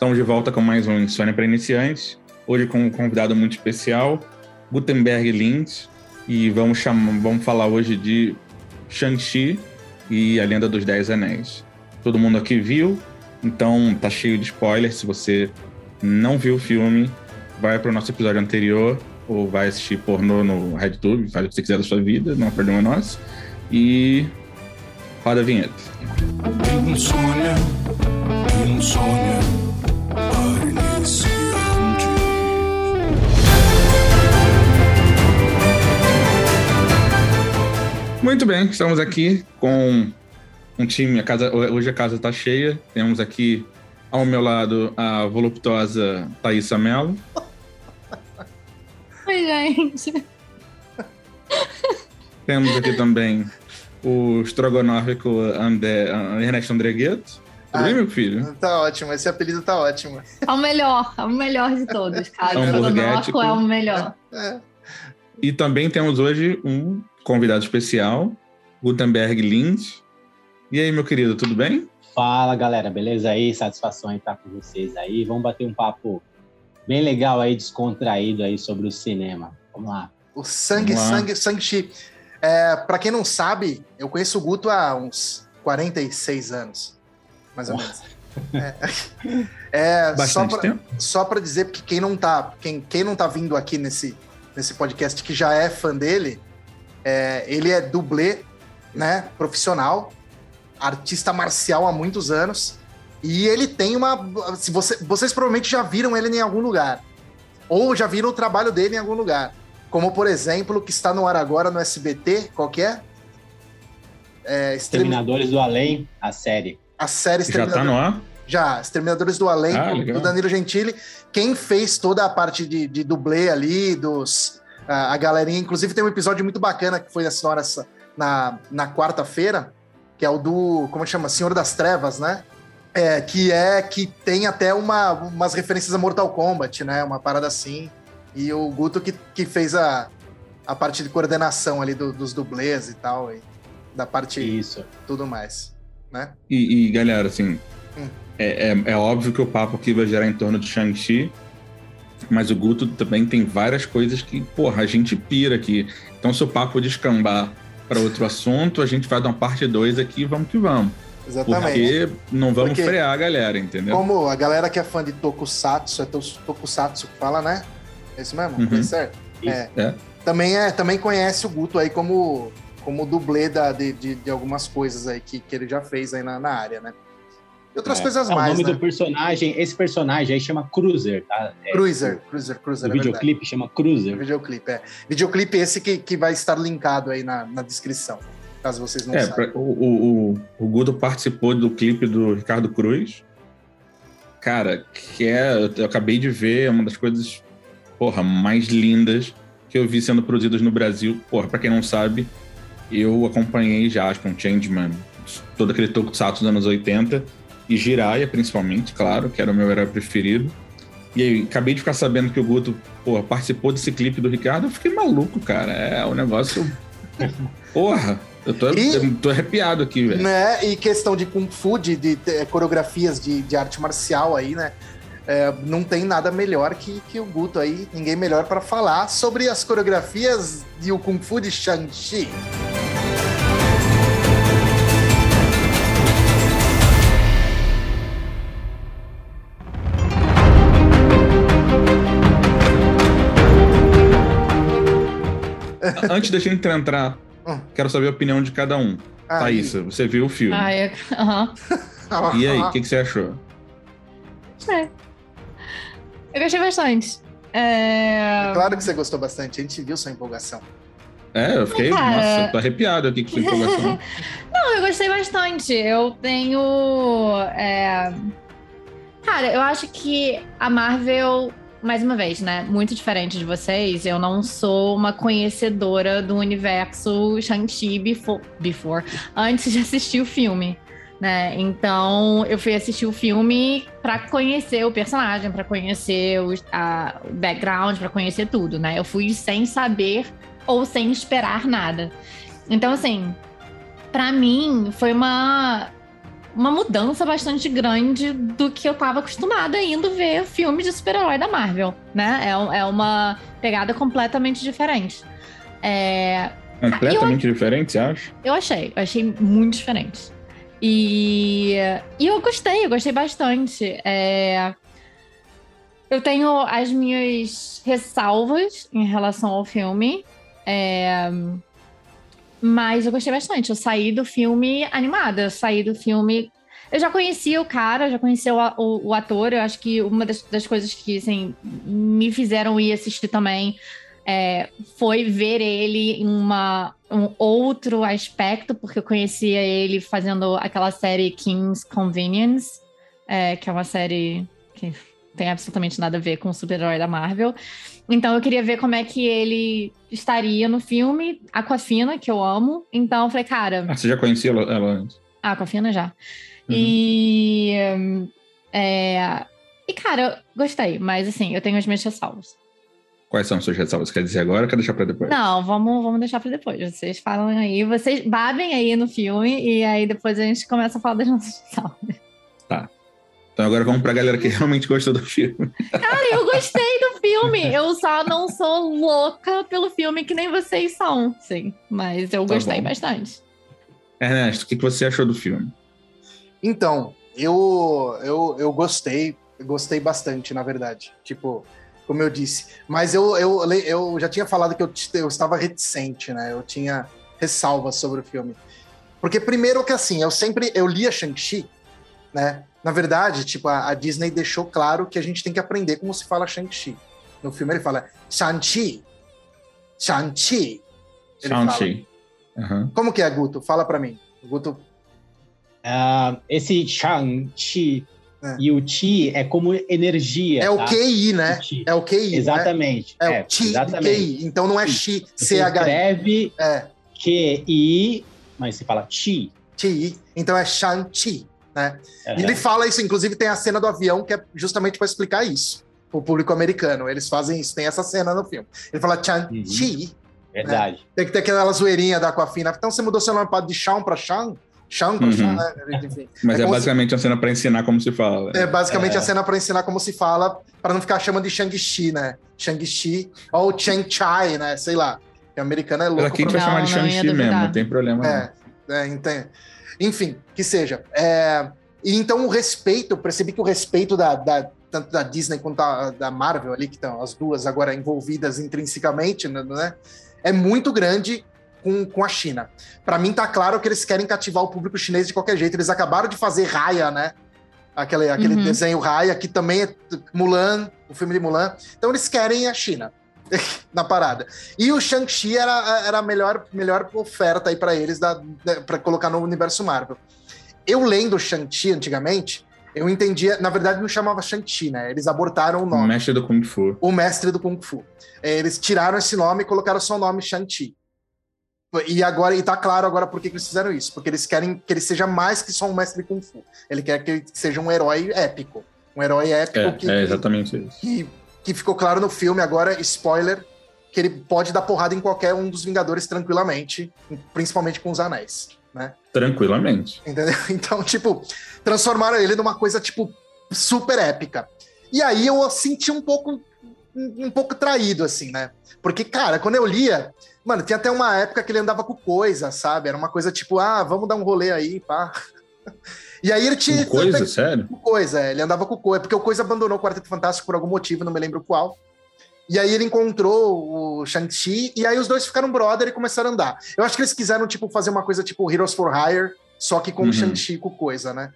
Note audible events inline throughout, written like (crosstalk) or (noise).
Estamos de volta com mais um Insônia para Iniciantes. Hoje com um convidado muito especial, Gutenberg Lins. E vamos, chamar, vamos falar hoje de Shang-Chi e a Lenda dos Dez Anéis. Todo mundo aqui viu, então tá cheio de spoilers. Se você não viu o filme, vai para o nosso episódio anterior ou vai assistir pornô no RedTube, faz o que você quiser da sua vida, não é problema nosso. E roda a vinheta. Insônia, insônia. Muito bem, estamos aqui com um time. A casa, hoje a casa está cheia. Temos aqui ao meu lado a voluptuosa Thaisa Mello. Oi, gente. Temos aqui também o estrogonófico André, Ernesto Andregueto. Tudo bem, meu filho? Tá ótimo, esse apelido tá ótimo. É o melhor, é o melhor de todos, cara. O estrogonófico é o melhor. É. E também temos hoje um convidado especial, Gutenberg Lins. E aí, meu querido, tudo bem? Fala, galera, beleza aí? Satisfação em estar com vocês aí. Vamos bater um papo bem legal aí, descontraído aí sobre o cinema. Vamos lá. O sangue, sangue, sangue chi. É, para quem não sabe, eu conheço o Guto há uns 46 anos, mais ou menos. (laughs) É, é Bastante só pra, tempo. Só para dizer, porque quem não tá, quem, quem não tá vindo aqui nesse, nesse podcast que já é fã dele, é, ele é dublê, né, profissional, artista marcial há muitos anos. E ele tem uma. Se você, vocês provavelmente já viram ele em algum lugar. Ou já viram o trabalho dele em algum lugar. Como, por exemplo, que está no ar agora no SBT, qual que é? é Exterminadores do Além, a série. A série Já está no ar? Já, Exterminadores do Além, ah, do Danilo Gentili. Quem fez toda a parte de, de dublê ali, dos a, a galerinha. Inclusive, tem um episódio muito bacana que foi essa hora na, na quarta-feira, que é o do, como chama? Senhor das Trevas, né? É, que é que tem até uma, umas referências a Mortal Kombat, né? Uma parada assim. E o Guto que, que fez a, a parte de coordenação ali do, dos dublês e tal, e da parte Isso. tudo mais, né? E, e galera, assim, hum. é, é, é, óbvio que o papo aqui vai gerar em torno de Shang-Chi, mas o Guto também tem várias coisas que, porra, a gente pira aqui. Então, se o papo descambar para outro assunto, a gente vai dar uma parte 2 aqui vamos que vamos. Exatamente. Porque não vamos Porque, frear a galera, entendeu? Como a galera que é fã de Tokusatsu, é Tokusatsu que fala, né? É isso mesmo? Uhum. É certo? É. é. Também, é, também conhece o Guto aí como, como dublê da, de, de, de algumas coisas aí que, que ele já fez aí na, na área, né? E outras é, coisas é, mais. O nome né? do personagem, esse personagem aí chama Cruiser, tá? É, Cruiser, Cruiser, Cruiser. O é videoclipe chama Cruiser. O videoclipe, é. Videoclipe esse que, que vai estar linkado aí na, na descrição, caso vocês não é, saibam. Pra, o, o, o Gudo participou do clipe do Ricardo Cruz. Cara, que é. Eu acabei de ver, é uma das coisas, porra, mais lindas que eu vi sendo produzidas no Brasil. Porra, pra quem não sabe, eu acompanhei já com Changeman, todo aquele tokusatsu dos anos 80 e Jiraya, principalmente, claro, que era o meu herói preferido. E aí, acabei de ficar sabendo que o Guto porra, participou desse clipe do Ricardo, eu fiquei maluco, cara. É um negócio. (laughs) Porra! Eu tô, e, eu tô arrepiado aqui, velho. Né? E questão de Kung Fu, de, de, de coreografias de, de, arte marcial aí, né? É, não tem nada melhor que, que o Guto aí, ninguém melhor para falar sobre as coreografias de o Kung Fu de Shang-Chi. (laughs) Antes da gente entrar, hum. quero saber a opinião de cada um. Ah, Thaísa, você viu o filme. Ah, é. Uhum. (laughs) E aí, o que, que, você achou? É. Eu gostei bastante. É... é... claro que você gostou bastante, a gente viu sua empolgação. É, eu fiquei, Cara... nossa, tô arrepiado aqui com sua empolgação. (laughs) Não, eu gostei bastante. Eu tenho. É... Cara, eu acho que a Marvel mais uma vez, né? Muito diferente de vocês, eu não sou uma conhecedora do universo Shang-Chi before, before, antes de assistir o filme. Né? Então, eu fui assistir o filme para conhecer o personagem, para conhecer o, a, o background, para conhecer tudo, né? Eu fui sem saber ou sem esperar nada. Então, assim, para mim foi uma uma mudança bastante grande do que eu tava acostumada indo ver filme de super-herói da Marvel, né? É, é uma pegada completamente diferente. É... Completamente eu, diferente, você acha? Eu achei, eu achei muito diferente. E, e eu gostei, eu gostei bastante. É... Eu tenho as minhas ressalvas em relação ao filme. É... Mas eu gostei bastante. Eu saí do filme animada, eu saí do filme. Eu já conhecia o cara, já conhecia o, o, o ator. Eu acho que uma das, das, coisas que assim, me fizeram ir assistir também é, foi ver ele em uma, um outro aspecto, porque eu conhecia ele fazendo aquela série King's Convenience, é, que é uma série que tem absolutamente nada a ver com o super-herói da Marvel. Então eu queria ver como é que ele estaria no filme. Aquafina, que eu amo. Então eu falei, cara. Ah, você já conhecia ela, ela antes? A Aquafina já. Uhum. E. É, e, cara, gostei, mas assim, eu tenho as minhas ressalvas. Quais são as suas ressalvas? Quer dizer agora ou quer deixar pra depois? Não, vamos, vamos deixar pra depois. Vocês falam aí, vocês babem aí no filme e aí depois a gente começa a falar das nossas ressalvas. Então agora vamos pra galera que realmente gostou do filme. Cara, eu gostei do filme. Eu só não sou louca pelo filme que nem vocês são, sim. Mas eu tá gostei bom. bastante. Ernesto, o que você achou do filme? Então, eu, eu, eu gostei. gostei bastante, na verdade. Tipo, como eu disse. Mas eu, eu, eu já tinha falado que eu, eu estava reticente, né? Eu tinha ressalvas sobre o filme. Porque primeiro que assim, eu sempre eu lia Shang-Chi, né? Na verdade, tipo, a, a, Disney deixou claro que a gente tem que aprender como se fala Shang-Chi. No filme ele fala Shang-Chi. Shang-Chi. Shang-Chi. Uhum. Como que é, Guto? Fala para mim. Guto. Uh, esse Shang-Chi é. e o Chi é como energia. É tá? o QI, né? O é o QI. Né? Exatamente. Né? É, é, o Chi exatamente. QI. Então não é Chi, C-H-I. Escreve é. QI, mas se fala Chi. Chi. Então é Shang-Chi. Né? Uhum. E ele fala isso, inclusive tem a cena do avião que é justamente para explicar isso o público americano. Eles fazem isso, tem essa cena no filme. Ele fala Chan-Chi. Uhum. Verdade. Né? Tem que ter aquela zoeirinha da Aquafina. Então você mudou seu nome de Shang para Shang? Shang para uhum. Shang, né? Enfim. Mas é, é basicamente se... a cena para ensinar como se fala. É basicamente é. a cena para ensinar como se fala, para não ficar chamando de Shang-Chi, né? Shang-Chi ou Chang-Chai, né? Sei lá. O americano é louco. Mas aqui a gente vai chamar de Shang-Chi mesmo, não tem problema. É, é, entende. Enfim, que seja. É, e então o respeito, eu percebi que o respeito da, da tanto da Disney quanto da, da, Marvel ali, que estão as duas agora envolvidas intrinsecamente, né, né é muito grande com, com a China. Para mim tá claro que eles querem cativar o público chinês de qualquer jeito. Eles acabaram de fazer Raya, né? Aquele, aquele uhum. desenho Raya, que também é Mulan, o filme de Mulan. Então eles querem a China (laughs) na parada. E o Shang-Chi era, era a melhor, melhor oferta aí para eles para colocar no universo Marvel. Eu lendo Shang-Chi antigamente, eu entendia, na verdade não chamava Shang-Chi, né? Eles abortaram o nome. O mestre do Kung Fu. O mestre do Kung Fu. É, eles tiraram esse nome e colocaram só o nome Shang-Chi. E agora, e tá claro agora por que, eles fizeram isso. Porque eles querem que ele seja mais que só um mestre de Kung Fu. Ele quer que ele seja um herói épico. Um herói épico é, que, é exatamente isso. Que, que ficou claro no filme agora, spoiler, que ele pode dar porrada em qualquer um dos Vingadores tranquilamente, principalmente com os anéis né? Tranquilamente. Entendeu? (laughs) Então, tipo, transformaram ele numa coisa, tipo, super épica. E aí eu senti um pouco, um pouco traído, assim, né? Porque, cara, quando eu lia, mano, tinha até uma época que ele andava com coisa, sabe? Era uma coisa tipo, ah, vamos dar um rolê aí, pá. (laughs) E aí ele tinha. Com coisa, sério? Com coisa, é, ele andava com coisa, porque o Coisa abandonou o Quarteto Fantástico por algum motivo, não me lembro qual. E aí ele encontrou o Shang-Chi, e aí os dois ficaram brother e começaram a andar. Eu acho que eles quiseram, tipo, fazer uma coisa tipo Heroes for Hire, só que com uhum. o Shang-Chi com coisa, né?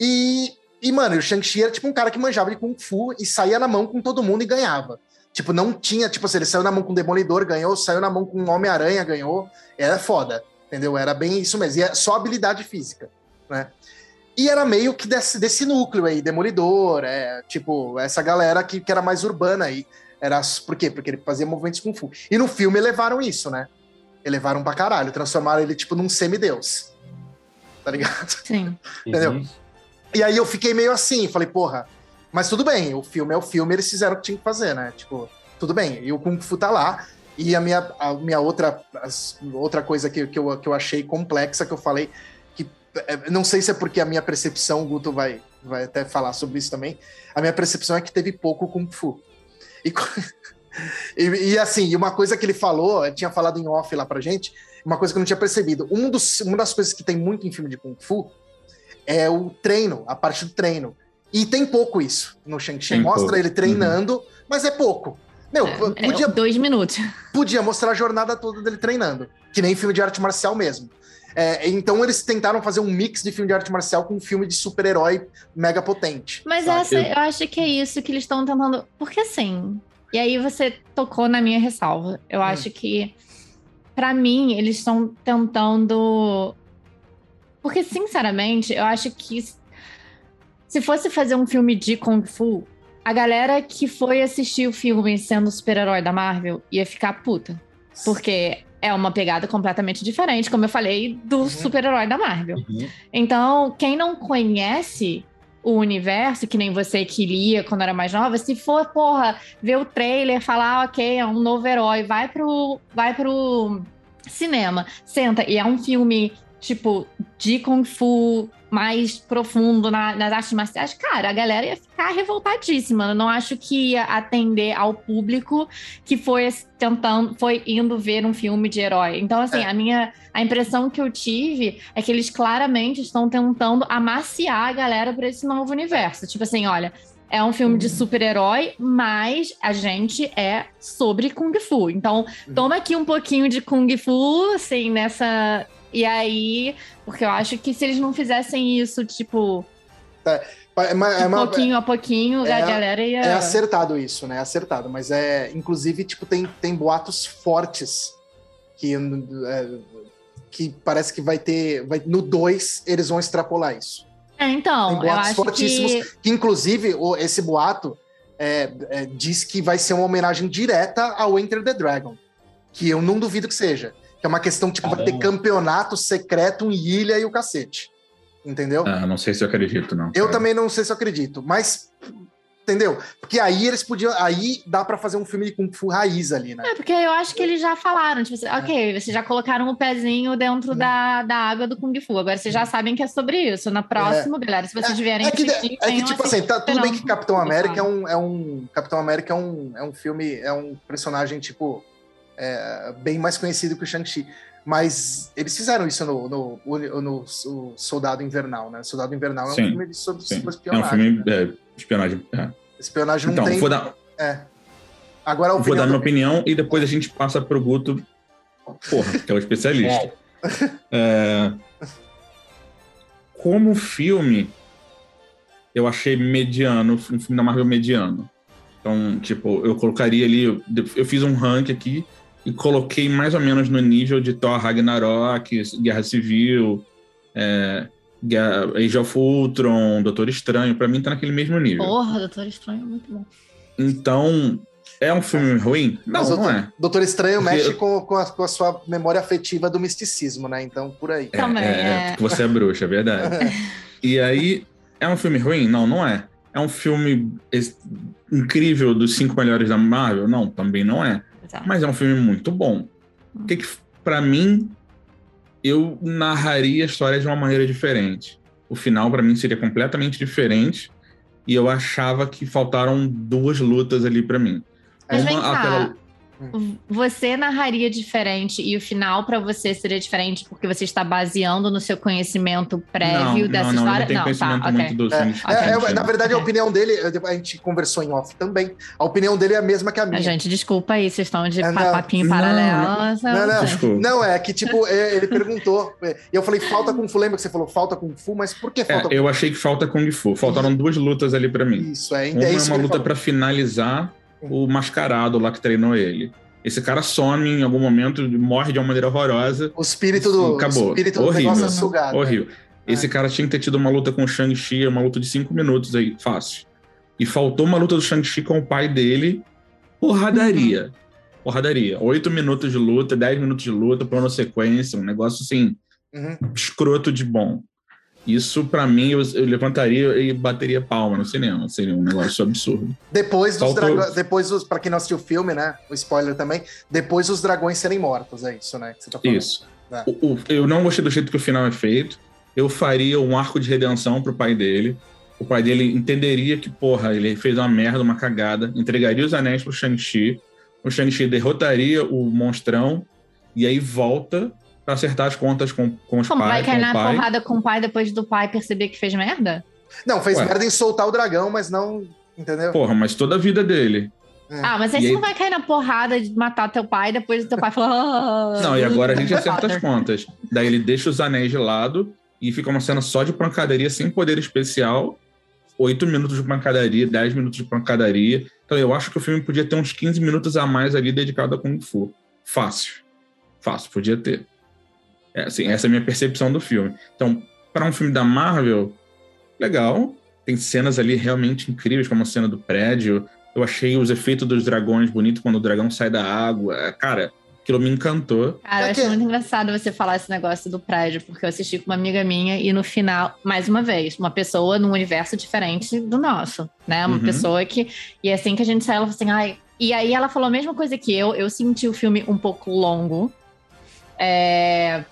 E, e, mano, o Shang-Chi era tipo um cara que manjava de Kung Fu e saía na mão com todo mundo e ganhava. Tipo, não tinha, tipo assim, ele saiu na mão com o Demolidor, ganhou, saiu na mão com o Homem-Aranha, ganhou. Era foda, entendeu? Era bem isso mesmo. E é só habilidade física, né? E era meio que desse, desse núcleo aí, Demolidor, é, tipo, essa galera que, que era mais urbana aí. Era, por quê? Porque ele fazia movimentos Kung Fu. E no filme elevaram isso, né? Elevaram pra caralho, transformaram ele, tipo, num semideus. Tá ligado? Sim. (laughs) Entendeu? Uhum. E aí eu fiquei meio assim, falei, porra, mas tudo bem, o filme é o filme, eles fizeram o que tinha que fazer, né? Tipo, tudo bem, e o Kung Fu tá lá. E a minha, a minha outra, as, outra coisa que, que, eu, que eu achei complexa, que eu falei, não sei se é porque a minha percepção, o Guto vai, vai até falar sobre isso também. A minha percepção é que teve pouco Kung Fu. E, (laughs) e, e assim, uma coisa que ele falou, tinha falado em off lá pra gente, uma coisa que eu não tinha percebido. Um dos, uma das coisas que tem muito em filme de Kung Fu é o treino, a parte do treino. E tem pouco isso no Shang-Chi. Mostra pouco. ele treinando, uhum. mas é pouco. Meu, é, é podia. É dois minutos. Podia mostrar a jornada toda dele treinando. Que nem filme de arte marcial mesmo. É, então eles tentaram fazer um mix de filme de arte marcial com um filme de super-herói mega potente. Mas sabe? essa, eu acho que é isso que eles estão tentando. Porque assim. E aí você tocou na minha ressalva. Eu hum. acho que, para mim, eles estão tentando. Porque, sinceramente, eu acho que se fosse fazer um filme de Kung Fu, a galera que foi assistir o filme sendo super-herói da Marvel ia ficar puta. Porque é uma pegada completamente diferente, como eu falei, do uhum. super-herói da Marvel. Uhum. Então, quem não conhece o universo, que nem você que lia quando era mais nova, se for, porra, ver o trailer, falar, ok, é um novo herói, vai pro, vai pro cinema, senta, e é um filme, tipo, de Kung Fu, mais profundo na, nas artes marciais, cara, a galera ia ficar revoltadíssima. Eu não acho que ia atender ao público que foi tentando, foi indo ver um filme de herói. Então, assim, é. a minha a impressão que eu tive é que eles claramente estão tentando amaciar a galera para esse novo universo. Tipo assim, olha, é um filme de uhum. super-herói, mas a gente é sobre Kung Fu. Então, toma aqui um pouquinho de Kung Fu, assim, nessa e aí, porque eu acho que se eles não fizessem isso, tipo. É, é, é uma, pouquinho a pouquinho, é, a galera ia. É acertado isso, né? Acertado. Mas é. Inclusive, tipo, tem, tem boatos fortes que. É, que parece que vai ter. Vai, no 2, eles vão extrapolar isso. É, então. Tem boatos fortíssimos. Que... que... inclusive, o, esse boato é, é, diz que vai ser uma homenagem direta ao Enter the Dragon. Que eu não duvido que seja. Que é uma questão, tipo, Caramba. vai ter campeonato secreto em ilha e o cacete. Entendeu? Ah, não sei se eu acredito, não. Eu também não sei se eu acredito, mas entendeu? Porque aí eles podiam. Aí dá para fazer um filme de Kung Fu raiz ali, né? É, porque eu acho que eles já falaram, tipo assim, ok, vocês já colocaram o pezinho dentro da, da água do Kung Fu. Agora vocês já sabem que é sobre isso. Na próxima, é. galera, se vocês é, vierem é que, assistir, é que tipo assim, tá, tudo bem que Capitão América é um, é um. Capitão América é um, é um filme, é um personagem, tipo é, bem mais conhecido que o Shang-Chi. Mas eles fizeram isso no, no, no, no, Soldado Invernal, né? Soldado Invernal é um sim, filme sobre, sobre espionagem. É um filme né? é, espionagem. É. Espionagem então, não tem. Vou dar, é. Agora Vou dar minha opinião e depois a gente passa pro Guto, porra, que é o especialista. (laughs) É. como filme, eu achei mediano, um filme da Marvel mediano. Então, tipo, eu colocaria ali, eu fiz um rank aqui e coloquei mais ou menos no nível de Thor Ragnarok, Guerra Civil, é, Age of Ultron, Doutor Estranho, para mim tá naquele mesmo nível. Porra, Doutor Estranho é muito bom. Então, é um filme ruim? Não, Mas não é. Doutor Estranho Porque mexe eu... com, com a, com, a, sua memória afetiva do misticismo, né? Então, por aí. É, Também, é, é. Porque você é bruxa, é verdade. (laughs) e aí, é um filme ruim? Não, não é. É um filme incrível dos cinco melhores da Marvel? Não, também não é. Exato. Mas é um filme muito bom. Hum. Que, que para mim, eu narraria a história de uma maneira diferente. O final, para mim, seria completamente diferente. E eu achava que faltaram duas lutas ali para mim. Mas uma, aquela você narraria diferente e o final para você seria diferente porque você está baseando no seu conhecimento prévio não, dessa não, história? Não, não, tá, muito okay. do é, é, é, Na verdade, a opinião dele, a gente conversou em off também, a opinião dele é a mesma que a minha. A gente, desculpa aí, vocês estão de é, papinho paralelo. Não, não, desculpa. não, é que tipo, é, ele perguntou, e eu falei, falta Kung Fu, lembra que você falou falta Kung Fu, mas por que falta Eu achei que falta Kung Fu, faltaram duas lutas ali para mim. Isso, é. Uma é uma luta para finalizar o mascarado lá que treinou ele. Esse cara some em algum momento, morre de uma maneira horrorosa. O espírito do, acabou. O espírito horrível, do é sugado. Né? Horrível. É. Esse cara tinha que ter tido uma luta com o Shang-Chi, uma luta de cinco minutos aí, fácil. E faltou uma luta do Shang-Chi com o pai dele, porradaria. Uhum. Porradaria. Oito minutos de luta, dez minutos de luta, plano sequência, um negócio assim, uhum. escroto de bom. Isso, para mim, eu, eu, levantaria e bateria palma no cinema. Seria um negócio absurdo. Depois dos dragões. Depois dos. Pra quem não assistiu o filme, né? O spoiler também. Depois os dragões serem mortos, é isso, né? Tá. Isso. É. O, o, eu não gostei do jeito que o final é feito. eu faria um arco de redenção pro pai dele. O pai dele entenderia que, porra, ele fez uma merda, uma cagada, entregaria os anéis pro Shang-Chi, o Shang-Chi derrotaria o monstrão e aí volta para acertar as contas com, com os Como, pais. vai cair na pai. porrada com o pai depois do pai perceber que fez merda? Não, fez Ué. merda em soltar o dragão, mas não. Entendeu? Porra, mas toda a vida dele. É. Ah, mas aí E você aí- não vai cair na porrada de matar teu pai depois do teu pai falar. "Ah, Não, e agora a gente acerta as Potter." contas. Daí ele deixa os anéis de lado e fica uma cena só de pancadaria sem poder especial. Oito minutos de pancadaria, dez minutos de pancadaria. Então eu acho que o filme podia ter uns 15 minutos a mais ali dedicado a Kung Fu. Fácil. Fácil, podia ter. É, assim, essa é a minha percepção do filme. Então, para um filme da Marvel, legal. Tem cenas ali realmente incríveis, como a cena do prédio. Eu achei os efeitos dos dragões bonitos quando o dragão sai da água. Cara, aquilo me encantou. Cara, eu É acho que- muito engraçado você falar esse negócio do prédio, porque eu assisti com uma amiga minha e no final, mais uma vez, uma pessoa num universo diferente do nosso, né? Uma Uhum. pessoa que. E assim que a gente saiu, ela falou assim, ai. E aí ela falou a mesma coisa que eu, eu senti o filme um pouco longo. É,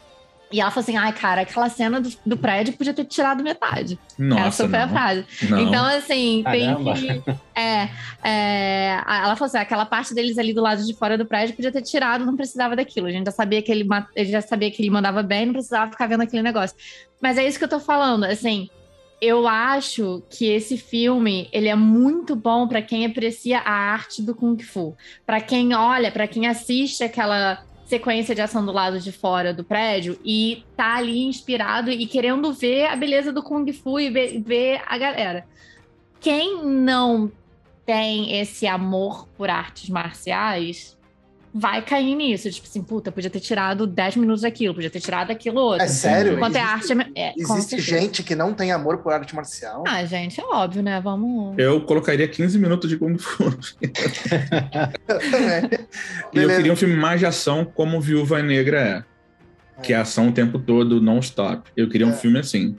E ela falou assim: ai, cara, aquela cena do, do prédio podia ter tirado metade. Nossa, Essa foi a não. frase. não. Então, assim, Caramba. tem que. É, é, ela falou assim: aquela parte deles ali do lado de fora do prédio podia ter tirado, não precisava daquilo. A gente já sabia que ele, ele já sabia que ele mandava bem, não precisava ficar vendo aquele negócio. Mas é isso que eu tô falando, assim. Eu acho que esse filme ele é muito bom pra quem aprecia a arte do kung fu, Pra quem olha, pra quem assiste aquela sequência de ação do lado de fora do prédio e tá ali inspirado e querendo ver a beleza do kung fu e ver, a galera. Quem não tem esse amor por artes marciais vai cair nisso. Tipo assim, puta, podia ter tirado 10 minutos daquilo, podia ter tirado aquilo outro. É sério? Enquanto é Existe- arte. É, com Existe gente que não tem amor por arte marcial? Ah, gente, é óbvio, né? Vamos. Eu colocaria 15 minutos de Kung Fu. É. (laughs) (laughs) E eu queria um filme mais de ação como Viúva Negra é. Que é ação o tempo todo, non-stop. Eu queria um É. filme assim.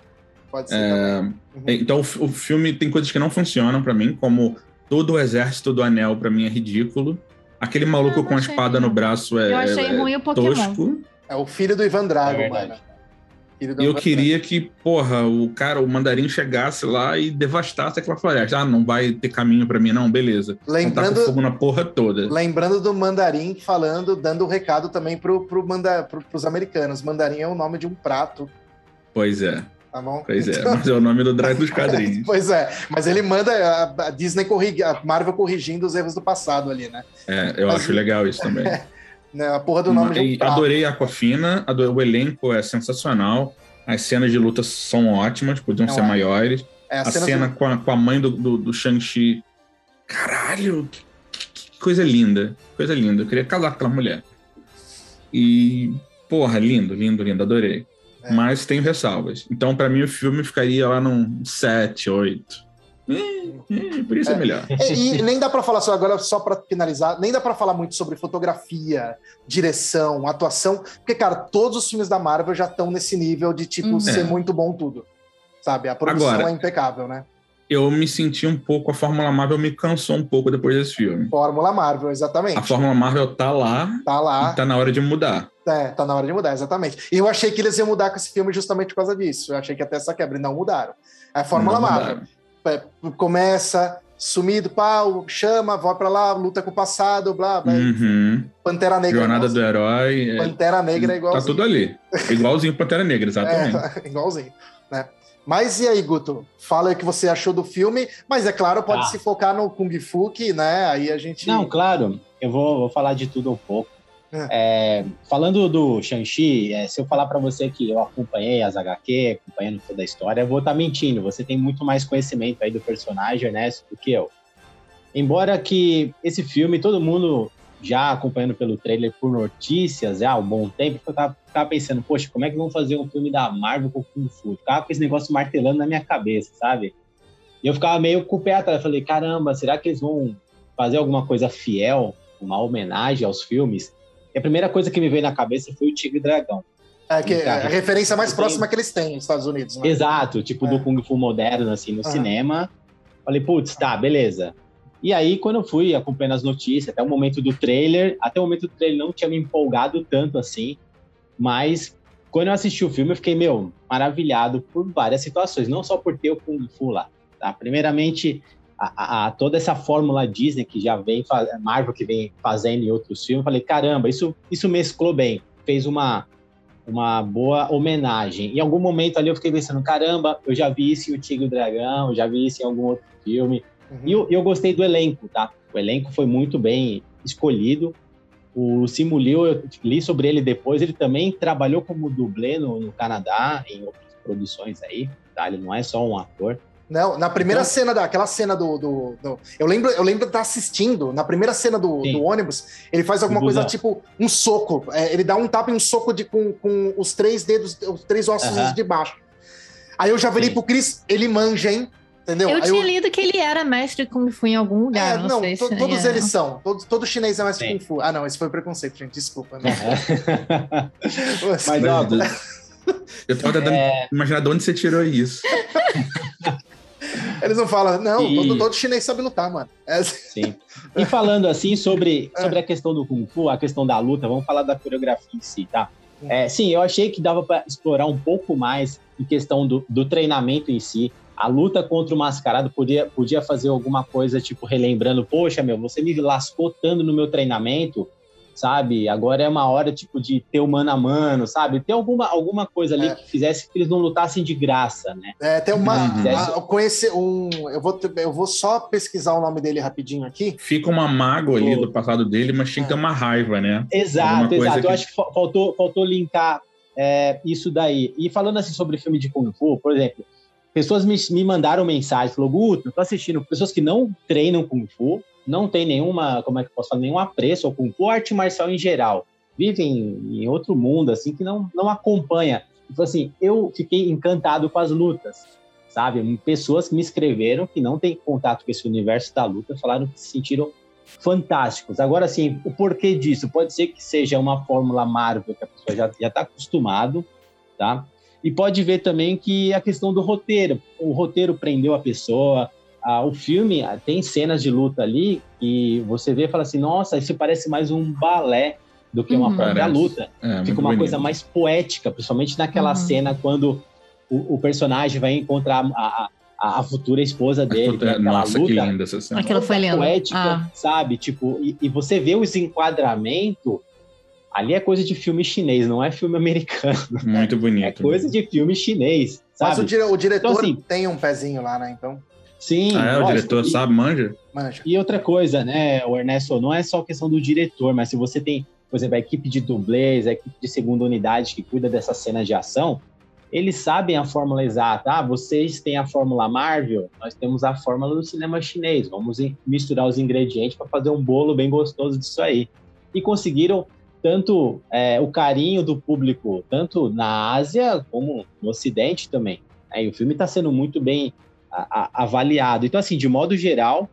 Pode ser É, também. Uhum. Então o o filme tem coisas que não funcionam pra mim, como todo o exército do anel pra mim é ridículo. Aquele maluco com a espada no ruim. braço é, Eu achei é ruim o Pokémon. tosco. É o filho do Ivan Drago, É mano. E eu Ivan queria que, porra, o cara, o mandarim chegasse lá e devastasse aquela floresta. Ah, não vai ter caminho pra mim, não, beleza. Lembrando- Então tá com fogo na porra toda. Lembrando do Mandarim falando, dando o recado também pro, pro manda, pro, pros americanos. Mandarim é o nome de um prato, Pois é, tá bom? pois é. Mas é o nome do drag dos (laughs) quadrinhos. Pois é, mas ele manda a, a Disney corrigir, a Marvel corrigindo os erros do passado ali, né? É, eu Mas- acho legal isso também. (laughs) Né, A porra do nome um E prato. adorei a Aquafina, adorei, o elenco é sensacional, as cenas de luta são ótimas, podiam Não ser é. maiores. É, A cena cena com, a, com a mãe do, do, do Shang-Chi. Caralho, que- que coisa linda. Coisa linda. Eu queria casar com aquela mulher. E, porra, lindo, lindo, lindo, adorei. É. Mas tenho ressalvas. Então, pra mim, o filme ficaria lá num 7, 8. Eh, por isso é, É. melhor. E, e nem dá pra falar só agora, só pra finalizar, nem dá pra falar muito sobre fotografia, direção, atuação, porque, cara, todos os filmes da Marvel já estão nesse nível de, tipo, Uhum. ser É. muito bom tudo. Sabe? A produção Agora- é impecável, né? Eu me senti um pouco, a Fórmula Marvel me cansou um pouco depois desse filme. Fórmula Marvel, exatamente. A Fórmula Marvel tá lá Tá lá, e tá na hora de mudar. É, tá na hora de mudar, exatamente. E eu achei que eles iam mudar com esse filme justamente por causa disso. Eu achei que até essa quebra, e não mudaram. É a Fórmula Marvel. É, começa, sumido, pau, chama, vai pra lá, luta com o passado, blá, blá. Uhum. Pantera Negra. Jornada é do herói. é- Pantera Negra é igual. Tá tudo ali. Igualzinho Pantera Negra, (laughs) exatamente. É, (laughs) igualzinho, né? Mas e aí, Guto? Fala aí o que você achou do filme, mas é claro, pode Ah. se focar no Kung Fu, que, né? Aí a gente. Não, claro, eu vou, vou falar de tudo um pouco. É, falando do Shang-Chi, é, se eu falar pra você que eu acompanhei as HQ, acompanhando toda a história, eu vou estar mentindo. Você tem muito mais conhecimento aí do personagem, Ernesto, do que eu. Embora que esse filme, todo mundo já acompanhando pelo trailer por notícias há um bom tempo, eu tava, ficava pensando, poxa, como é que vão fazer um filme da Marvel com Kung Fu? Ficava com esse negócio martelando na minha cabeça, sabe? E eu ficava meio com o pé atrás. Eu falei, caramba, será que eles vão fazer alguma coisa fiel, uma homenagem aos filmes? E a primeira coisa que me veio na cabeça foi o Tigre e Dragão. É, que é a Cara, referência mais próxima que eles têm nos Estados Unidos, né? Exato, tipo É. do Kung Fu moderno, assim, no Aham. cinema. Falei, putz, tá, beleza. E aí, quando eu fui acompanhando as notícias, até o momento do trailer, até o momento do trailer não tinha me empolgado tanto assim, mas quando eu assisti o filme, eu fiquei, meu, maravilhado por várias situações, não só por ter o Kung Fu lá, tá? Primeiramente, a, a, toda essa fórmula Disney que já vem, Marvel que vem fazendo em outros filmes, falei, caramba, isso, isso mesclou bem, fez uma, uma boa homenagem. Em algum momento ali eu fiquei pensando, caramba, eu já vi isso em O Tigre e o Dragão, eu já vi isso em algum outro filme. Uhum. E eu, eu, gostei do elenco, tá? O elenco foi muito bem escolhido. O Simu Liu, eu li sobre ele depois, ele também trabalhou como dublê no, no Canadá, em outras produções aí, tá? Ele não é só um ator. Não, na primeira então, cena daquela cena do, do, do, eu lembro, eu lembro de estar assistindo. Na primeira cena do, do ônibus, ele faz alguma coisa tipo um soco. É, ele dá um tapa e um soco de, com, com os três dedos, os três ossos uh -huh. de baixo. Aí eu já virei pro Cris, ele manja, hein? Entendeu? Eu Aí tinha eu... lido que ele era mestre de Kung Fu em algum lugar. É, não, não to, todos é. eles são. Todo, todo chinês é mestre de Kung Fu. Ah, não, esse foi preconceito, gente. Desculpa. Né? (laughs) Mas, ó, eu tava tentando é... imaginar de onde você tirou isso. (laughs) Eles não falam, não, e... todo, todo chinês sabe lutar, mano. É assim. Sim. E falando assim sobre, (laughs) é. sobre a questão do Kung Fu, a questão da luta, vamos falar da coreografia em si, tá? Hum. É, sim, eu achei que dava para explorar um pouco mais em questão do, do treinamento em si. A luta contra o mascarado podia, podia fazer alguma coisa, tipo, relembrando, poxa, meu, você me lascou tanto no meu treinamento, sabe? Agora é uma hora, tipo, de ter o mano a mano, sabe? Ter alguma, alguma coisa ali é. que fizesse que eles não lutassem de graça, né? É, tem uma... Uhum. conhecer um... Eu vou, eu vou só pesquisar o nome dele rapidinho aqui. Fica uma mágoa ali do passado dele, mas tinha que ter uma raiva, né? Exato, exato. Que... Eu acho que faltou, faltou linkar é, isso daí. E falando assim sobre filme de Kung Fu, por exemplo, pessoas me, me mandaram mensagem, falou, Guto, tô assistindo, pessoas que não treinam Kung Fu, não tem nenhuma, como é que eu posso falar, nenhum apreço Kung Fu, arte marcial em geral. Vivem em outro mundo, assim, que não, não acompanha. Então, assim, eu fiquei encantado com as lutas, sabe? Pessoas que me escreveram que não têm contato com esse universo da luta falaram que se sentiram fantásticos. Agora, assim, o porquê disso? Pode ser que seja uma fórmula Marvel que a pessoa já está acostumado, tá? E pode ver também que a questão do roteiro. O roteiro prendeu a pessoa, ah, o filme tem cenas de luta ali e você vê e fala assim, nossa, isso parece mais um balé do que uma uhum. própria parece. luta. É, Fica uma bonito. coisa mais poética, principalmente naquela uhum. cena quando o, o, personagem vai encontrar a, a, a futura esposa dele. Futura, nossa, luta, que linda essa cena. Aquilo foi lindo. Poética, ah. sabe? Tipo, e, e, você vê os enquadramentos, ali é coisa de filme chinês, não é filme americano. Muito (laughs) bonito. É coisa de filme chinês, sabe? Mas o, dire, o diretor então, assim, tem um pezinho lá, né? Então... Sim. Ah, é, o diretor e, sabe, manja? Manja. E outra coisa, né, o Ernesto, não é só questão do diretor, mas se você tem, por exemplo, a equipe de dublês, a equipe de segunda unidade que cuida dessas cenas de ação, eles sabem a fórmula exata. Ah, vocês têm a fórmula Marvel, nós temos a fórmula do cinema chinês. Vamos misturar os ingredientes para fazer um bolo bem gostoso disso aí. E conseguiram tanto é, o carinho do público, tanto na Ásia como no Ocidente também. É, e o filme está sendo muito bem a, a, avaliado. Então, assim, de modo geral,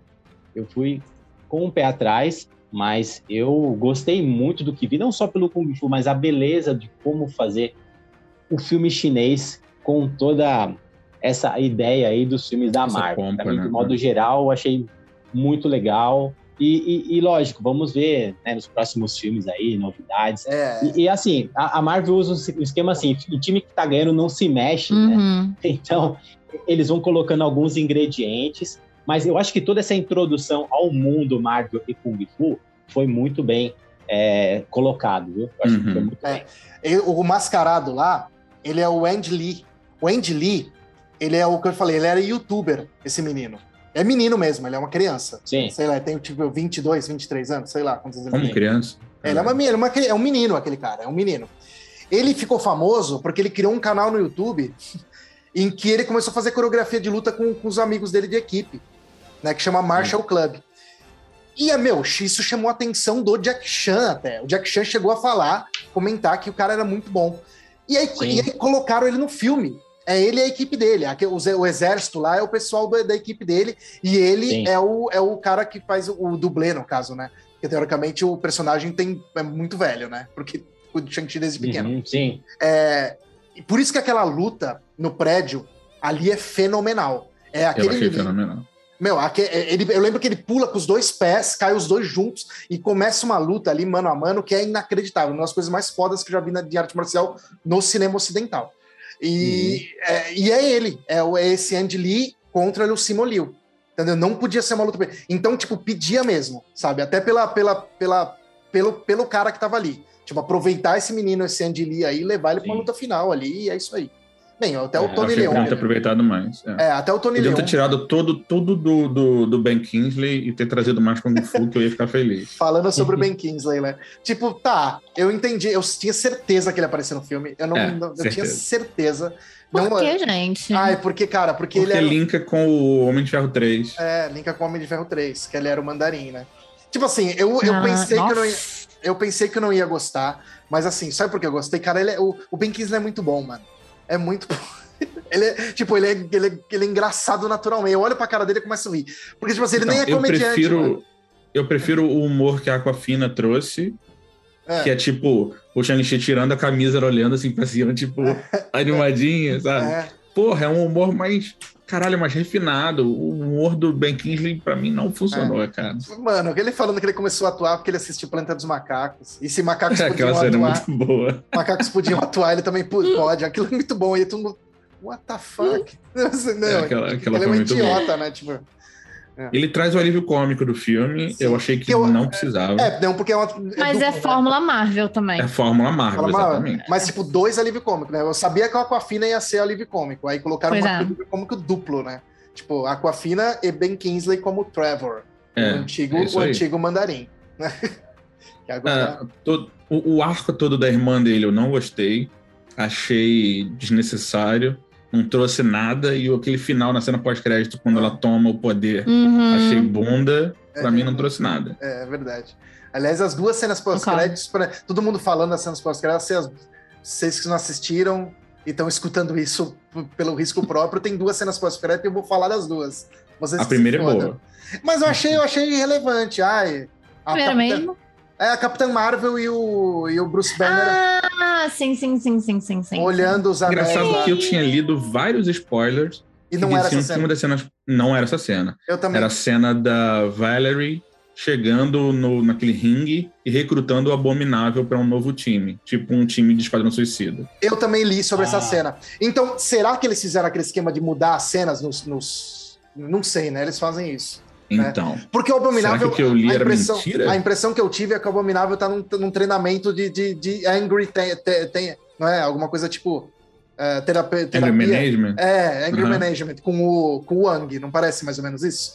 eu fui com o um pé atrás, mas eu gostei muito do que vi, não só pelo Kung Fu, mas a beleza de como fazer o filme chinês com toda essa ideia aí dos filmes da Marvel. Pompa, mim, né? De modo geral, eu achei muito legal. E, e, e, lógico, vamos ver né, nos próximos filmes aí, novidades. É. E, e, assim, a, a, Marvel usa o esquema assim: o time que tá ganhando não se mexe, né? uhum. né? (laughs) Então, eles vão colocando alguns ingredientes, mas eu acho que toda essa introdução ao mundo Marvel e Kung Fu foi muito bem é, colocado, viu? Eu acho uhum. que foi uhum. muito é. bem. O mascarado lá, ele é o Andy Lee. O Andy Lee, ele é o que eu falei, ele era youtuber, esse menino. É menino mesmo, ele é uma criança. Sim. Sei lá, tem tipo 22, 23 anos, sei lá quantos anos Como criança? É, ele é, uma, é, uma, é um menino, aquele cara, é um menino. Ele ficou famoso porque ele criou um canal no YouTube em que ele começou a fazer coreografia de luta com, com os amigos dele de equipe, né? Que chama Marshall Sim. Club. E, é, meu, isso chamou a atenção do Jack Chan até. O Jack Chan chegou a falar, comentar que o cara era muito bom. E aí, e aí colocaram ele no filme. É ele e a equipe dele. O, o exército lá é o pessoal do, da equipe dele. E ele é o, é o cara que faz o, o dublê, no caso, né? Porque teoricamente o personagem tem, é muito velho, né? Porque o Shang-Chi desde pequeno. Uhum, sim. É, e por isso que aquela luta no prédio ali é fenomenal. É aquele fenomenal. Meu, ele, eu lembro que ele pula com os dois pés, cai os dois juntos e começa uma luta ali mano a mano que é inacreditável. Uma das coisas mais fodas que eu já vi na, de arte marcial no cinema ocidental. E, uhum. é, e é ele, é, é esse Andy Lee contra o Simon Liu. Entendeu? Não podia ser uma luta. Então, tipo, pedia mesmo, sabe? Até pela, pela, pela, pelo, pelo cara que tava ali. Tipo, aproveitar esse menino, esse Andy Lee aí, levar ele para uma luta final ali, e é isso aí. Bem, até o é, Tony Leon. Podia ter aproveitado mais. É. é, até o Tony Leon. ter tirado todo, tudo do, do, do, Ben Kingsley e ter trazido mais Kung Fu, que eu ia ficar feliz. (laughs) Falando sobre o Ben Kingsley, né? Tipo, tá, eu entendi, eu tinha certeza que ele ia aparecer no filme. Eu não, é, não eu certeza. tinha certeza. Por não, que, gente? Ai, porque, cara, porque, porque ele era... linka com o Homem de Ferro 3. É, linka com o Homem de Ferro 3, que ele era o mandarim, né? Tipo assim, eu, eu ah, pensei nossa. que eu não ia, eu pensei que eu não ia gostar, mas assim, sabe por que eu gostei? Cara, ele é, o, o Ben Kingsley é muito bom, mano. É muito. (laughs) Ele é, tipo, ele é, ele, é, ele é engraçado naturalmente. Eu olho pra cara dele e começo a rir. Porque, tipo assim, ele então, nem é comediante. Eu prefiro, eu prefiro o humor que a Aquafina trouxe, é. que é tipo, o Shang-Chi tirando a camisa, olhando assim pra cima, tipo, (laughs) animadinha, sabe? É. Porra, é um humor mais caralho, mais refinado. O humor do Ben Kingsley, pra mim, não funcionou, é. cara. Mano, ele falando que ele começou a atuar porque ele assistiu Planeta dos Macacos. E se macacos (laughs) é, podiam atuar... muito boa. Macacos podiam (laughs) atuar, ele também pode. Aquilo é muito bom. E todo mundo... What the fuck? (laughs) Não, é, aquela, aquela ele é um idiota, né? Tipo... É. Ele traz o alívio cômico do filme. Sim, eu achei que, eu, não precisava. É, não, porque é uma. É Mas é, Fórmula Marvel também. É Fórmula Marvel, Fórmula exatamente. Marvel. Mas, tipo, dois alívio cômico, né? Eu sabia que a Aquafina ia ser alívio cômico. Aí colocaram pois um é. alívio cômico duplo, né? Tipo, Aquafina e Ben Kingsley como Trevor. É, o antigo, é o antigo mandarim. Né? (laughs) Agora... É, todo, o, o arco todo da irmã dele eu não gostei. Achei desnecessário não trouxe nada, e aquele final na cena pós-crédito, quando ela toma o poder, uhum. achei bunda, pra é, mim não trouxe nada. É, é verdade. Aliás, as duas cenas pós-créditos, todo mundo falando das cenas pós-créditos, vocês que não assistiram e estão escutando isso pelo risco próprio, tem duas cenas pós-crédito e eu vou falar das duas. Vocês a primeira é boa. Mas eu achei, eu achei irrelevante. Ai, a primeira mesmo? É a Capitã Marvel e o, e o Bruce Banner. Ah, sim, sim, sim, sim, sim, sim. Olhando os anéis. Engraçado que eu tinha lido vários spoilers. E não era essa cena. Uma das cenas não era essa cena. Eu também. Era a cena da Valerie chegando no, naquele ringue e recrutando o Abominável para um novo time, tipo um time de Esquadrão Suicida. Eu também li sobre ah. essa cena. Então, será que eles fizeram aquele esquema de mudar as cenas nos, nos... Não sei, né? Eles fazem isso. Né? Então. Né? Porque o Abominável. Será que o que a impressão? A impressão que eu tive é que o Abominável tá num, num treinamento de, de, de angry. Tem, tem, tem, não é? Alguma coisa tipo. Uh, terapia, terapia. Angry Management? É, Angry uhum. Management, com o, com o Wang, não parece mais ou menos isso?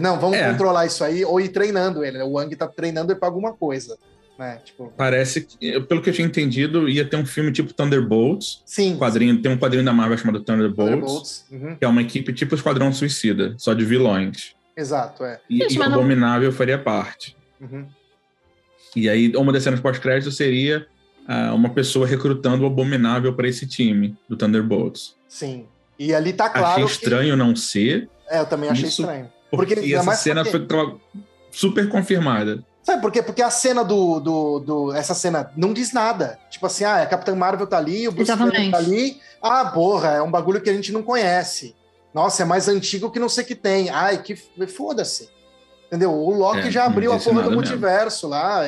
Não, vamos é. controlar isso aí, ou ir treinando ele. Né? O Wang tá treinando ele pra alguma coisa. Né? Tipo... Parece que, pelo que eu tinha entendido, ia ter um filme tipo Thunderbolts. Sim. Quadrinho, tem um quadrinho da Marvel chamado Thunderbolts, Thunderbolts. Uhum. que é uma equipe tipo Esquadrão Suicida, só de vilões. Exato, é. E, Gente, e o Abominável não... faria parte. Uhum. E aí, uma das cenas pós-crédito seria uh, uma pessoa recrutando o Abominável para esse time do Thunderbolts. Sim. E ali tá claro. Achei estranho que... não ser. É, eu também achei isso, estranho. Porque, porque essa cena porque... foi super confirmada. Sabe por quê? Porque a cena do, do, do, Essa cena não diz nada. Tipo assim, ah, a Capitã Marvel tá ali, o Bruce Banner tá ali. Ah, porra, é um bagulho que a gente não conhece. Nossa, é mais antigo que não sei que tem. Ai, que foda-se. Entendeu? O Loki é, já abriu a porra do multiverso mesmo. lá.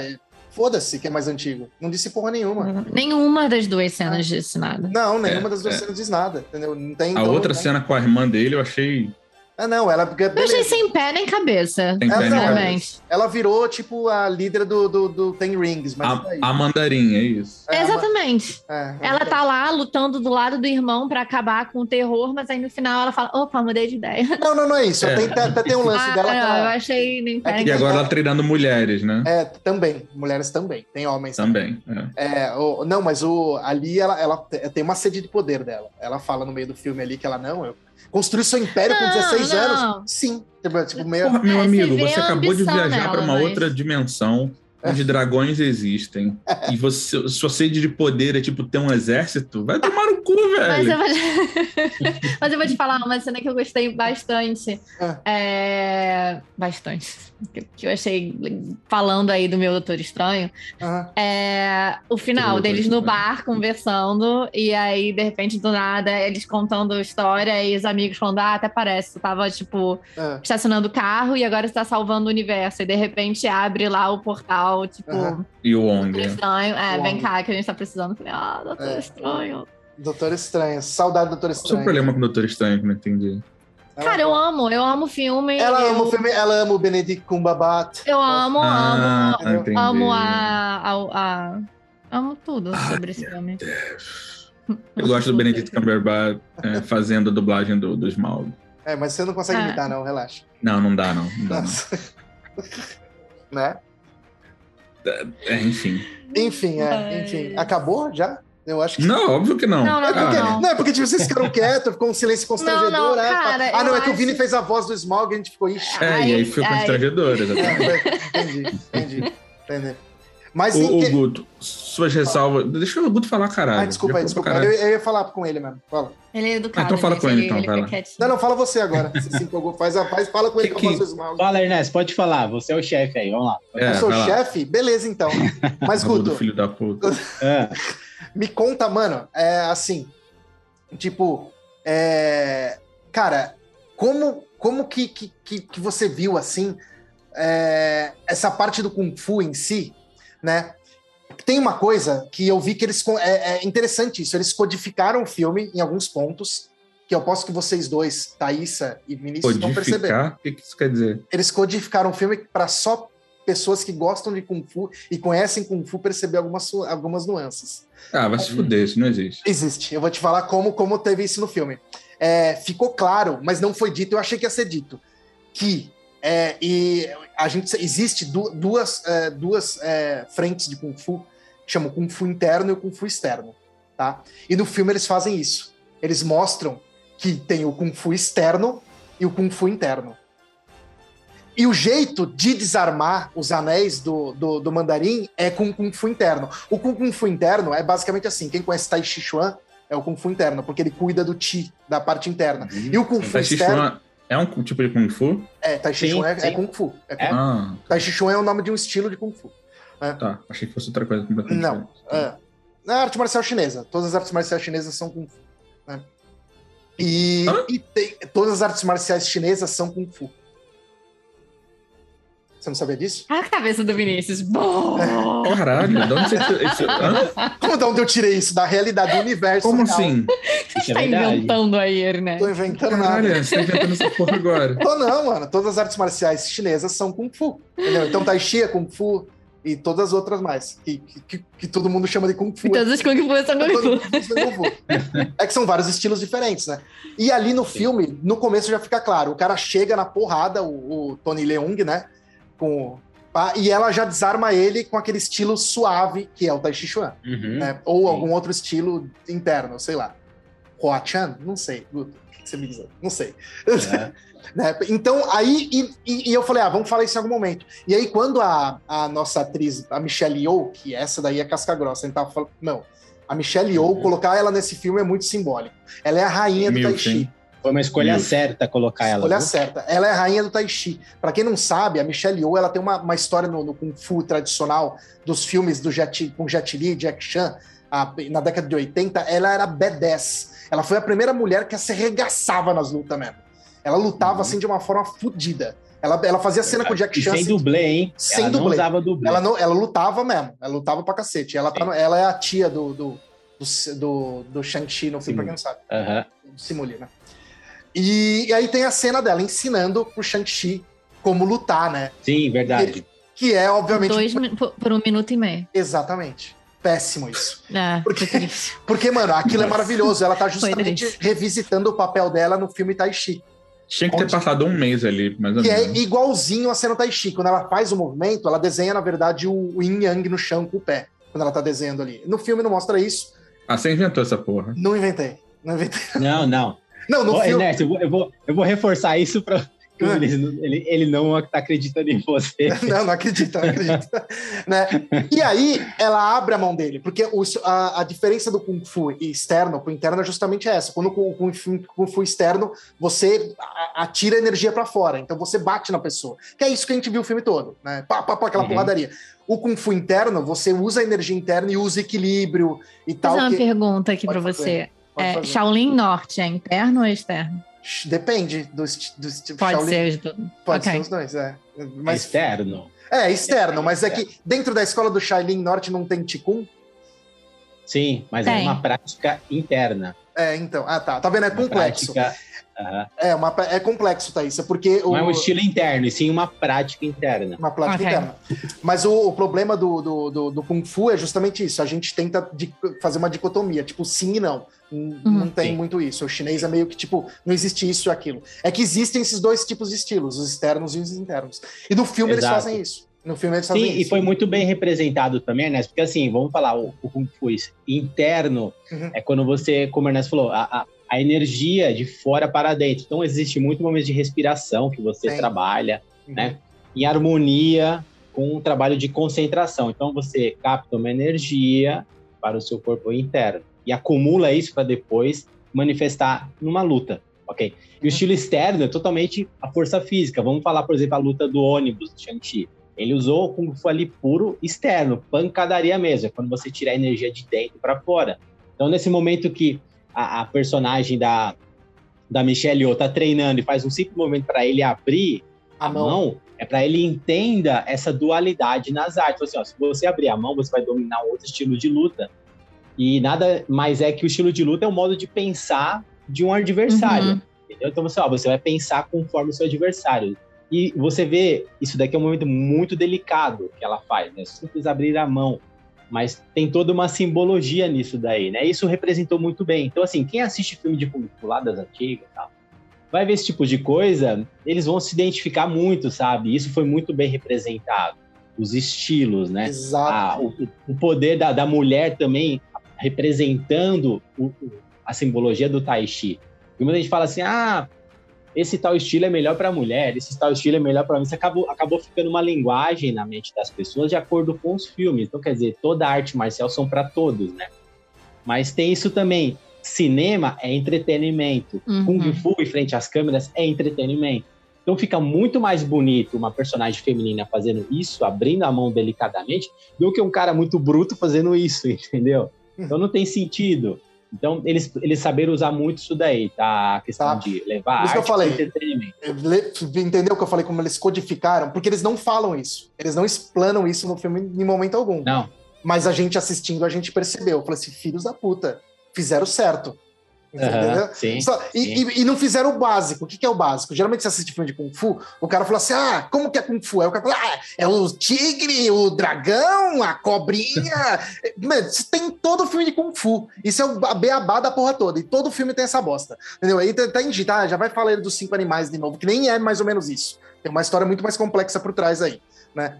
Foda-se que é mais antigo. Não disse porra nenhuma. Uhum. Nenhuma das duas cenas disse nada. Não, nenhuma é, das duas é. cenas diz nada. Entendeu? Não tem, a então, outra cena com a irmã dele eu achei ah, não, ela. Beleza. Eu achei sem pé nem cabeça. Sem ela, não, ela, ela, virou, tipo, a líder do, do, do Ten Rings. Mas a, é a mandarim, é isso. É, Exatamente. É, ela tá lá lutando do lado do irmão pra acabar com o terror, mas aí no final ela fala: opa, mudei de ideia. Não, não, não é isso. É. Tem, até tem um lance ah, dela. Não, eu achei nem pé. e agora ela treinando mulheres, né? É, também. Mulheres também. Tem homens também. também. É. o, não, mas o, ali ela, ela tem uma sede de poder dela. Ela fala no meio do filme ali que ela não, eu construir seu império não, com 16 não. anos? Sim. Tipo, tipo meio... Porra, meu amigo, você acabou de viajar para uma mas... outra dimensão. onde dragões existem e você, sua sede de poder é tipo ter um exército, vai tomar no cu, (laughs) velho. Mas eu vou te, (laughs) Mas eu vou te falar uma cena que eu gostei bastante. Ah. É... Bastante. Que eu achei falando aí do meu Doutor Estranho. Ah. É o final deles no bar conversando, e aí, de repente, do nada, eles contando história e os amigos falando: Ah, até parece, tu tava, tipo, ah. estacionando o carro e agora você tá salvando o universo. E de repente abre lá o portal, tipo. E o Wong. Estranho. É, o vem cá que a gente tá precisando. Falei, ah, Doutor é. Estranho. Doutor Estranho. Saudade do Doutor Estranho. Qual o problema com o Doutor Estranho que não entendi? Cara, eu amo, eu amo o filme. Ela eu... ama o filme, ela ama o Benedict Cumberbatch. Eu amo, ah, amo, amo a, a, a, amo tudo sobre esse filme. Eu gosto do Benedict Cumberbatch é, fazendo a dublagem do, do Smaug. É, mas você não consegue ah. imitar, não, relaxa. Não, não dá, não. Não dá, não. (laughs) né? É, enfim. Enfim, é, enfim. Acabou já? Eu acho que. Não, óbvio que não. Não, não, é porque, não. não é porque tipo, vocês ficaram quietos, ficou um silêncio constrangedor. Não, não, né? cara, ah, não, é que o Vini fez a voz do Smog e a gente ficou. Ixi. É, e aí foi constrangedor, exatamente. É, (laughs) entendi, entendi, entendi. Mas o, o Guto, suas ressalvas. Deixa o Guto falar, caralho. Ah, desculpa aí, desculpa. Eu, eu, ia falar com ele mesmo. Fala. Ele é educado. Ah, então fala com ele, então. Ele não, não, fala você agora. Se se empolgou, faz a paz, fala com ele que, que eu faço mal. Fala, Ernesto, pode falar. Você é o chefe aí, vamos lá. É, eu sou o chefe? Beleza, então. Mas, Guto. filho da puta. é. Me conta, mano, é assim. Tipo, é, cara, como, como que, que, que você viu assim é, essa parte do Kung Fu em si? né? Tem uma coisa que eu vi que eles. É, é interessante isso, eles codificaram o filme em alguns pontos, que eu posso que vocês dois, Thaísa e Vinícius, vão perceber. O que isso quer dizer? Eles codificaram o filme para só pessoas que gostam de Kung Fu e conhecem Kung Fu perceber algumas, algumas nuances. Ah, vai se fuder, isso não existe. Existe. Eu vou te falar como, como teve isso no filme. É, ficou claro, mas não foi dito, eu achei que ia ser dito, que é, e a gente existe duas, é, duas é, frentes de Kung Fu, que chamam Kung Fu interno e o Kung Fu externo, tá? E no filme eles fazem isso. Eles mostram que tem o Kung Fu externo e o Kung Fu interno. E o jeito de desarmar os anéis do, do, do mandarim é com o Kung Fu interno. O Kung Fu interno é basicamente assim: quem conhece Tai Chi Chuan é o Kung Fu interno, porque ele cuida do Chi, da parte interna. Uhum. E o Kung Fu tai externo. É um tipo de Kung Fu? É, Tai Chi Chuan é, é, Kung Fu. É Kung... Ah. Tai Chi Chuan é o nome de um estilo de Kung Fu. É. Tá, achei que fosse outra coisa completamente Não, é. É arte marcial chinesa. Todas as artes marciais chinesas são Kung Fu. Né? E, e tem, todas as artes marciais chinesas são Kung Fu. Você não sabia disso? A cabeça do Vinícius. Bom. Caralho, de onde você isso? Como de onde eu tirei isso? Da realidade do universo. Como real. assim? Você está é inventando aí, Ernesto? Tô inventando Caralho, nada. você tá inventando essa porra agora. Tô não, mano. Todas as artes marciais chinesas são Kung Fu. Entendeu? Então Tai Chi é Kung Fu e todas as outras mais. Que, que, que todo mundo chama de Kung Fu. E todos os Kung Fu são Kung Fu. é que são vários estilos diferentes, né? E ali no filme, no começo já fica claro. O cara chega na porrada, o, o Tony Leung, né? Com e ela já desarma ele com aquele estilo suave que é o Tai Chi Chuan, uhum, né? ou sim. algum outro estilo interno, sei lá. Hoa Chan? Não sei. O que você me diz? Não sei. É. (laughs) né? Então, aí, e, e, eu falei, ah, vamos falar isso em algum momento. E aí, quando a, a nossa atriz, a Michelle Yeoh, que essa daí é casca grossa, a gente tava falando, não, a Michelle Yeoh, uhum. colocar ela nesse filme é muito simbólico. Ela é a rainha do Tai Chi. Foi uma escolha Isso. certa colocar ela. Escolha viu? certa. Ela é a rainha do Tai Chi. Para quem não sabe, a Michelle Yeoh ela tem uma, uma história no, no Kung Fu tradicional dos filmes do Jet, com Jet Li, Jack Chan, a, na década de 80. Ela era B10. Ela foi a primeira mulher que se arregaçava nas lutas mesmo. Ela lutava uhum. assim de uma forma fodida. Ela, ela fazia cena com o Jack Chan. sem assim, dublê, hein? Sem ela dublê. Não usava dublê. Ela, não, ela lutava mesmo. Ela lutava pra cacete. Ela, tá ela é a tia do, do, do, do, do Shang-Chi no filme, pra quem não sabe. Uhum. Simuli, né? E, e, aí tem a cena dela ensinando pro Shang-Chi como lutar, né? Sim, verdade. que é, obviamente. Dois, por, por, um minuto e meio. Exatamente. Péssimo isso. É, porque, (laughs) porque, mano, aquilo é maravilhoso. Ela tá justamente revisitando o papel dela no filme Tai Chi. Tinha que ter passado um mês ali, mais ou que é menos. é igualzinho a cena Tai Chi. Quando ela faz o movimento, ela desenha, na verdade, o yin yang no chão com o pé. Quando ela tá desenhando ali. No filme não mostra isso. Ah, você inventou essa porra. Não inventei. Não inventei. (laughs) Não, não. Não, no Ô, filme. Ernesto, eu vou, eu, vou, eu vou reforçar isso para (laughs) Ele, ele, ele, não tá acreditando em você. (laughs) Não, não acredita, não acredita. (laughs) né? E aí ela abre a mão dele, porque o, a, a, diferença do Kung Fu externo pro interno é justamente essa. Quando o Kung Fu, Kung Fu externo, você atira energia para fora, então você bate na pessoa. Que é isso que a gente viu o filme todo, né? Pá, pá, pá, aquela uhum. porradaria. O Kung Fu interno, você usa a energia interna e usa equilíbrio e Vou tal. Vou fazer uma que... pergunta aqui para você. É, Shaolin Norte é interno ou externo? Depende dos. dos Pode Shaolin. ser os dois. Pode okay. ser os dois, é. Mas, externo. É, externo, mas é que dentro da escola do Shaolin Norte não tem Ticum? Sim, mas é tem. é uma prática interna. É, então. Ah, tá. Tá vendo? É uma complexo. Prática Uhum. É, uma, é complexo, Thaís, porque... Não o, é um estilo interno, e sim uma prática interna. Uma prática okay. interna. Mas o, o problema do, do, do, do, Kung Fu é justamente isso, a gente tenta de, fazer uma dicotomia, tipo sim e não. Uhum. Não tem sim. muito isso. O chinês é meio que, tipo, não existe isso e aquilo. É que existem esses dois tipos de estilos, os externos e os internos. E no filme Exato. eles fazem isso. No filme eles fazem Sim, isso. e foi muito bem representado também, Ernesto, porque assim, vamos falar, o, o Kung Fu interno uhum. é quando você, como o Ernesto falou, a, a, a energia de fora para dentro. Então, existe muito momento de respiração que você Sim. trabalha, uhum. né? Em harmonia com um trabalho de concentração. Então, você capta uma energia para o seu corpo interno e acumula isso para depois manifestar numa luta, ok? E o uhum. estilo externo é totalmente a força física. Vamos falar, por exemplo, a luta do ônibus do Shang-Chi. Ele usou o Kung Fu ali puro externo, pancadaria mesmo, é quando você tira a energia de dentro para fora. Então, nesse momento que a, a personagem da, da Michelle Yeoh tá treinando e faz um simples movimento para ele abrir a, mão, mão é para ele entenda essa dualidade nas artes. Assim, ó, se você abrir a mão, você vai dominar outro estilo de luta. E nada mais é que o estilo de luta é um modo de pensar de um adversário. Uhum. Entendeu? Então você, ó, você vai pensar conforme o seu adversário. E você vê, isso daqui é um momento muito delicado que ela faz, né? Simples abrir a mão mas tem toda uma simbologia nisso daí, né? Isso representou muito bem. Então, assim, quem assiste filme de Kung Fu lá das antigas tal, vai ver esse tipo de coisa, eles vão se identificar muito, sabe? Isso foi muito bem representado. Os estilos, né? Exato. Ah, o, o, poder da, da mulher também representando o, a simbologia do Tai Chi. E muita gente fala assim, ah, esse tal estilo é melhor para mulher, esse tal estilo é melhor para mim. Isso acabou, acabou ficando uma linguagem na mente das pessoas de acordo com os filmes. Então, quer dizer, toda arte marcial são para todos, né? Mas tem isso também. Cinema é entretenimento. Uhum. Kung Fu em frente às câmeras é entretenimento. Então fica muito mais bonito uma personagem feminina fazendo isso, abrindo a mão delicadamente, do que um cara muito bruto fazendo isso, (laughs) entendeu? Então não tem sentido. Então, eles, eles saberam usar muito isso daí, tá? A questão tá. de levar isso que eu falei. entretenimento. Entendeu o que eu falei, como eles codificaram? Porque eles não falam isso. Eles não explanam isso no filme em momento algum. Não. Mas a gente assistindo, a gente percebeu. Eu falei assim, filhos da puta, fizeram certo. Entendeu? sim, Só, e, sim. E, e, não fizeram o básico. O que, que, é o básico? Geralmente você assiste filme de Kung Fu, o cara fala assim: ah, como que é Kung Fu? Aí o cara fala: ah, é o tigre, o dragão, a cobrinha. (laughs) Mano, tem todo filme de Kung Fu. Isso é o beabá da porra toda. E todo filme tem essa bosta. Entendeu? Aí tá, tá em tá, já vai falar dos cinco animais de novo, que nem é mais ou menos isso. Tem uma história muito mais complexa por trás aí, né?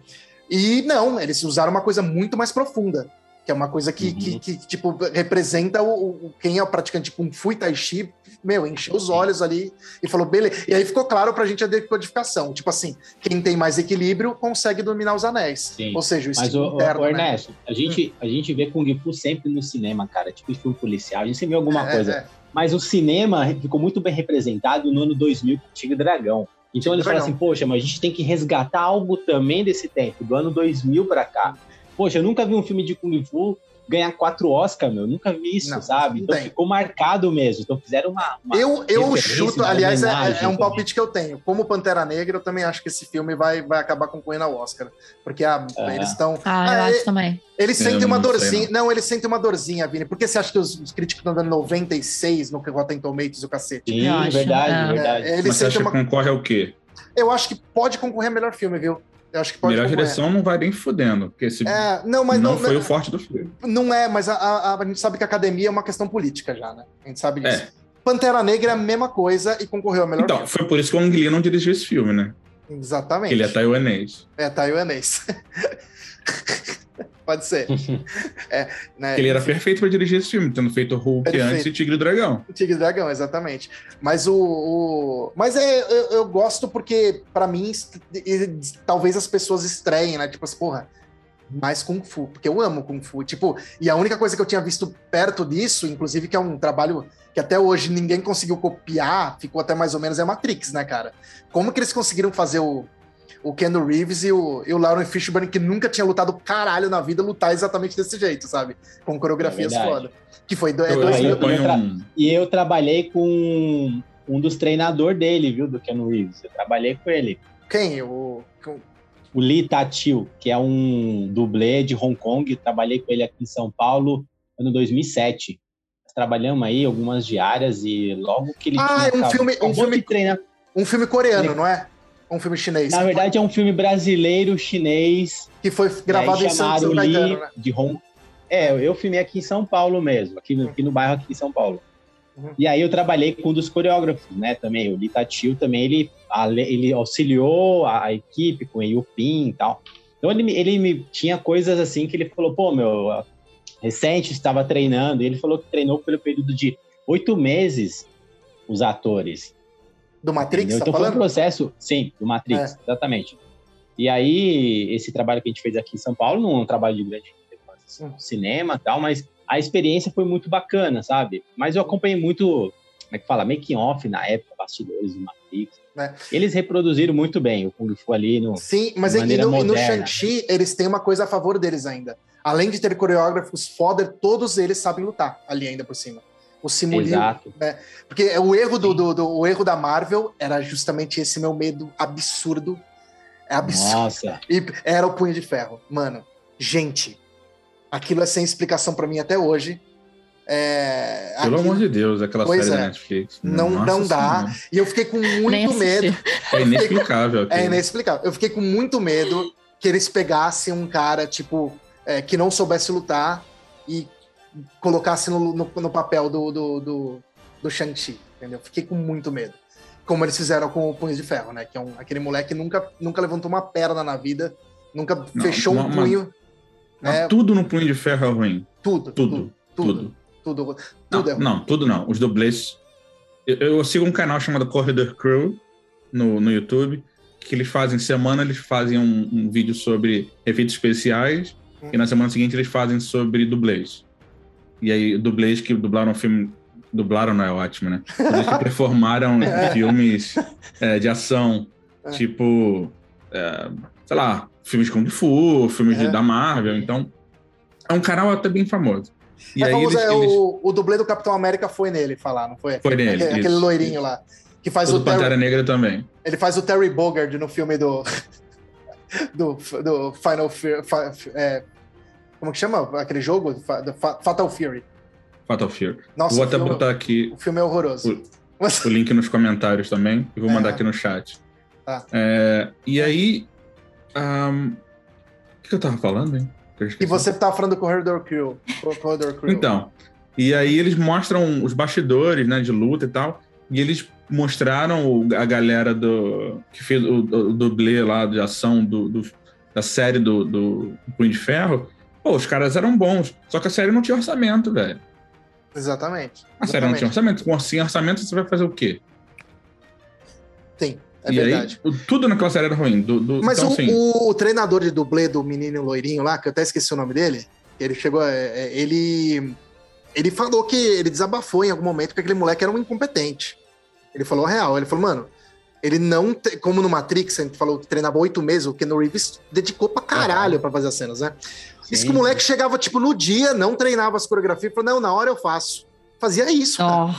E não, eles usaram uma coisa muito mais profunda que é uma coisa que, uhum. que, que, tipo, representa o, o, quem é o praticante Kung Fu e Tai Chi, meu, encheu os olhos ali e falou, beleza. E aí ficou claro pra gente a decodificação. Tipo assim, quem tem mais equilíbrio consegue dominar os anéis. Sim. Ou seja, o Mas, o, interno, o, Ernesto, né? a, gente, hum. a gente vê Kung Fu sempre no cinema, cara, tipo filme policial, a gente sempre vê alguma é, coisa. É. Mas o cinema ficou muito bem representado no ano 2000 com o Tigre Dragão. Então eles falam assim, poxa, mas a gente tem que resgatar algo também desse tempo, do ano 2000 para cá. Poxa, eu nunca vi um filme de Kung Fu ganhar quatro Oscars, meu. Nunca vi isso, não, sabe? Então tem. ficou marcado mesmo. Então fizeram uma. uma eu eu chuto, aliás, é, é, um palpite que eu tenho. Como Pantera Negra, eu também acho que esse filme vai, vai acabar concorrendo ao Oscar. Porque ah, eles estão. Ah, eu ah, acho também. Eles sentem uma dorzinha. Não. não. eles sentem uma dorzinha, Vini. Por que você acha que os, os críticos estão dando 96 no Rotten Tomatoes e o cacete? Sim, verdade, é. verdade. É, eles Mas você acha uma... que concorre ao quê? Eu acho que pode concorrer a melhor filme, viu? Eu acho que pode Melhor direção não vai nem fudendo, porque esse é, não, mas não, não foi não, o forte do filme. Não é, mas a, a, a, gente sabe que a academia é uma questão política já, né? A gente sabe disso. É. Pantera Negra é a mesma coisa e concorreu a melhor Então, filme. foi por isso que o Ang Lee não dirigiu esse filme, né? Exatamente. Ele é taiwanês. É taiwanês. (laughs) (laughs) Pode ser. (laughs) é, né, ele era perfeito para dirigir esse filme, tendo feito Hulk perfeito. antes e Tigre e Dragão. Tigre e Dragão, exatamente. Mas o. o... Mas é, eu, eu gosto porque, para mim, talvez as pessoas estreiem, né? Tipo assim, porra, mais Kung Fu, porque eu amo Kung Fu. Tipo, e a única coisa que eu tinha visto perto disso, inclusive, que é um trabalho que até hoje ninguém conseguiu copiar, ficou até mais ou menos, é Matrix, né, cara? Como que eles conseguiram fazer o, o Keanu Reeves e o, e o Lauren Fishburne, que nunca tinha lutado caralho na vida, lutar exatamente desse jeito, sabe? Com coreografias é foda. Que foi do, é dois eu, eu, eu um... E eu trabalhei com um dos treinadores dele, viu, do Keanu Reeves. Eu trabalhei com ele. Quem? O, o Lee Tatil, que é um dublê de Hong Kong. Trabalhei com ele aqui em São Paulo ano 2007. Trabalhamos aí algumas diárias e logo que ele ah, tinha, é um filme, um filme, treina... um filme coreano, ele... não é? Um filme chinês. Na verdade, é um filme brasileiro chinês. Que foi gravado em São Paulo, né? de Hong É, eu filmei aqui em São Paulo mesmo, aqui no, aqui no bairro aqui em São Paulo. Uhum. E aí eu trabalhei com um dos coreógrafos, né, também, o Litatil também, ele, ele auxiliou a, a equipe com o Yupin e tal. Então ele, ele me tinha coisas assim que ele falou, pô, meu, recente estava treinando, e ele falou que treinou pelo período de oito meses os atores. Do Matrix, tá Então falando? foi um processo, sim, do Matrix, é. exatamente. E aí, esse trabalho que a gente fez aqui em São Paulo, não é um trabalho de grande hum. cinema e tal, mas a experiência foi muito bacana, sabe? Mas eu acompanhei muito, como é que fala, making off na época, bastidores do Matrix. É. Eles reproduziram muito bem o Kung Fu ali no. Sim, mas e no, no Shang-Chi, eles têm uma coisa a favor deles ainda. Além de ter coreógrafos foda, todos eles sabem lutar ali ainda por cima o simulinho. Exato. Né? Porque o erro do, do, do, o erro da Marvel era justamente esse meu medo absurdo. É absurdo. Nossa. (laughs) E era o punho de ferro. Mano, gente, aquilo é sem explicação para mim até hoje. É, Pelo aquilo... amor de Deus, aquela série é, da Netflix. Não, não dá. Senhora. E eu fiquei com muito medo. É inexplicável. É inexplicável. Eu fiquei com muito medo que eles pegassem um cara, tipo, é, que não soubesse lutar e colocasse no, no, no papel do, do, do, do Shang-Chi, entendeu? Fiquei com muito medo. Como eles fizeram com o Punho de Ferro, né? Que é um, aquele moleque que nunca, nunca levantou uma perna na vida, nunca não, fechou um punho. né? Tudo no Punho de Ferro é ruim. Tudo. Tudo. Tudo. Tudo. Tudo, tudo não, é ruim. Não, tudo não. Os dublês. Eu, eu sigo um canal chamado Corridor Crew no, no YouTube, que eles fazem semana, eles fazem um, um vídeo sobre efeitos especiais, hum. e na semana seguinte eles fazem sobre dublês. E aí, dublês que dublaram o filme. Dublaram não é ótimo, né? Dublês que performaram (laughs) é. filmes é, de ação, é. tipo. É, sei lá, filmes de Kung Fu, filmes de, é. da Marvel. Então, é um canal até bem famoso. E é aí famoso, eles, eles... O, o dublê do Capitão América foi nele falar, não foi? Foi nele. Aquele, loirinho isso. lá. Que faz o, o Pantera Terry... Negra também. Ele faz o Terry Bogard no filme do. (laughs) do, do Final Fear, é, como que chama aquele jogo? Fatal Fury. Fatal Fury. Nossa, vou até filme, botar aqui. O filme é horroroso. O, o link nos comentários também. E vou mandar é. aqui no chat. Tá. É, e aí. Um, o que eu tava falando, hein? E você tava falando do Corridor Crew. Corridor Crew. Então. E aí eles mostram os bastidores, né, de luta e tal. E eles mostraram a galera do que fez o, o dublê lá de ação do, do da série do, do Punho de Ferro Pô, os caras eram bons, só que a série não tinha orçamento, velho. Exatamente. A série não tinha orçamento. Com sem orçamento, você vai fazer o quê? Sim, é e verdade. Aí, tudo naquela série era ruim. Do, do, Mas então, o, assim... o, treinador de dublê do menino loirinho lá, que eu até esqueci o nome dele, ele chegou. É, é, ele. Ele falou que ele desabafou em algum momento que aquele moleque era um incompetente. Ele falou real. Ele falou, mano, ele não. Como no Matrix, a gente falou que treinava oito meses, o Ken Reeves dedicou pra caralho uhum. pra fazer as cenas, né? Sim. Isso que o moleque chegava, tipo, no dia, não treinava as coreografias, falou, não, na hora eu faço. Fazia isso, oh.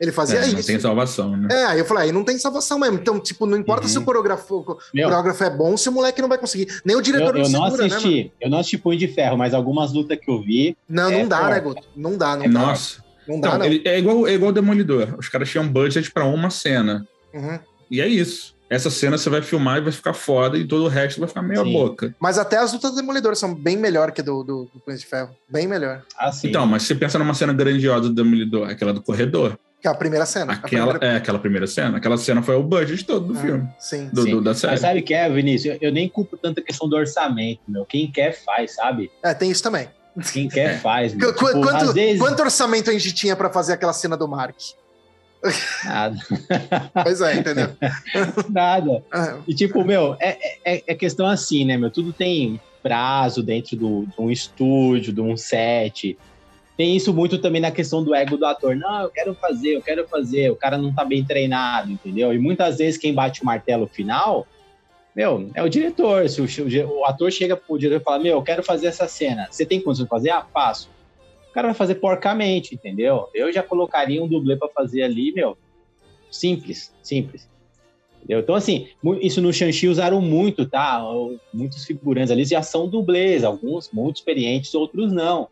Ele fazia é, isso. Não tem salvação, né? É, aí eu falei, aí não tem salvação mesmo. Então, tipo, não importa uhum. se o coreógrafo, o coreógrafo é bom, se o moleque não vai conseguir. Nem o diretor eu, eu não, segura, né, assisti, né, Eu não assisti Punho de Ferro, mas algumas lutas que eu vi... Não, não é dá, né, Guto? Não dá, não dá. Nossa. Não dá, então, não. Ele, é, igual, é igual o Demolidor. Os caras tinham budget pra uma cena. Uhum. E é isso essa cena você vai filmar e vai ficar foda e todo o resto vai ficar meio sim. boca. Mas até as lutas do Demolidor são bem melhor que do, do, do Punho de Ferro. Bem melhor. Ah, então, mas você pensa numa cena grandiosa do Demolidor, aquela do corredor. Que é a primeira cena. Aquela, primeira... É, aquela primeira cena. Aquela cena foi o budget todo do ah, filme. Sim. Do, sim. Do, da série. Mas sabe o que é, Vinícius? Eu, eu, nem culpo tanto a questão do orçamento, meu. Quem quer faz, sabe? É, tem isso também. Quem quer é. faz. Meu. Qu tipo, quanto, vezes... quanto orçamento a gente tinha para fazer aquela cena do Mark? Nada. pois é, entendeu? (laughs) Nada. É. E tipo, meu, é, é, é, questão assim, né, meu? Tudo tem prazo dentro do, de um estúdio, de um set tem isso muito também na questão do ego do ator. Não, eu quero fazer, eu quero fazer. O cara não tá bem treinado, entendeu? E muitas vezes quem bate o martelo final, meu, é o diretor. Se o, o, o ator chega pro diretor e fala, meu, eu quero fazer essa cena. Você tem condição de fazer? Ah, faço. O cara vai fazer porcamente, entendeu? Eu já colocaria um dublê para fazer ali, meu. Simples, simples. Entendeu? Então, assim, isso no Shang-Chi usaram muito, tá? Muitos figurantes ali já são dublês, alguns muito experientes, outros não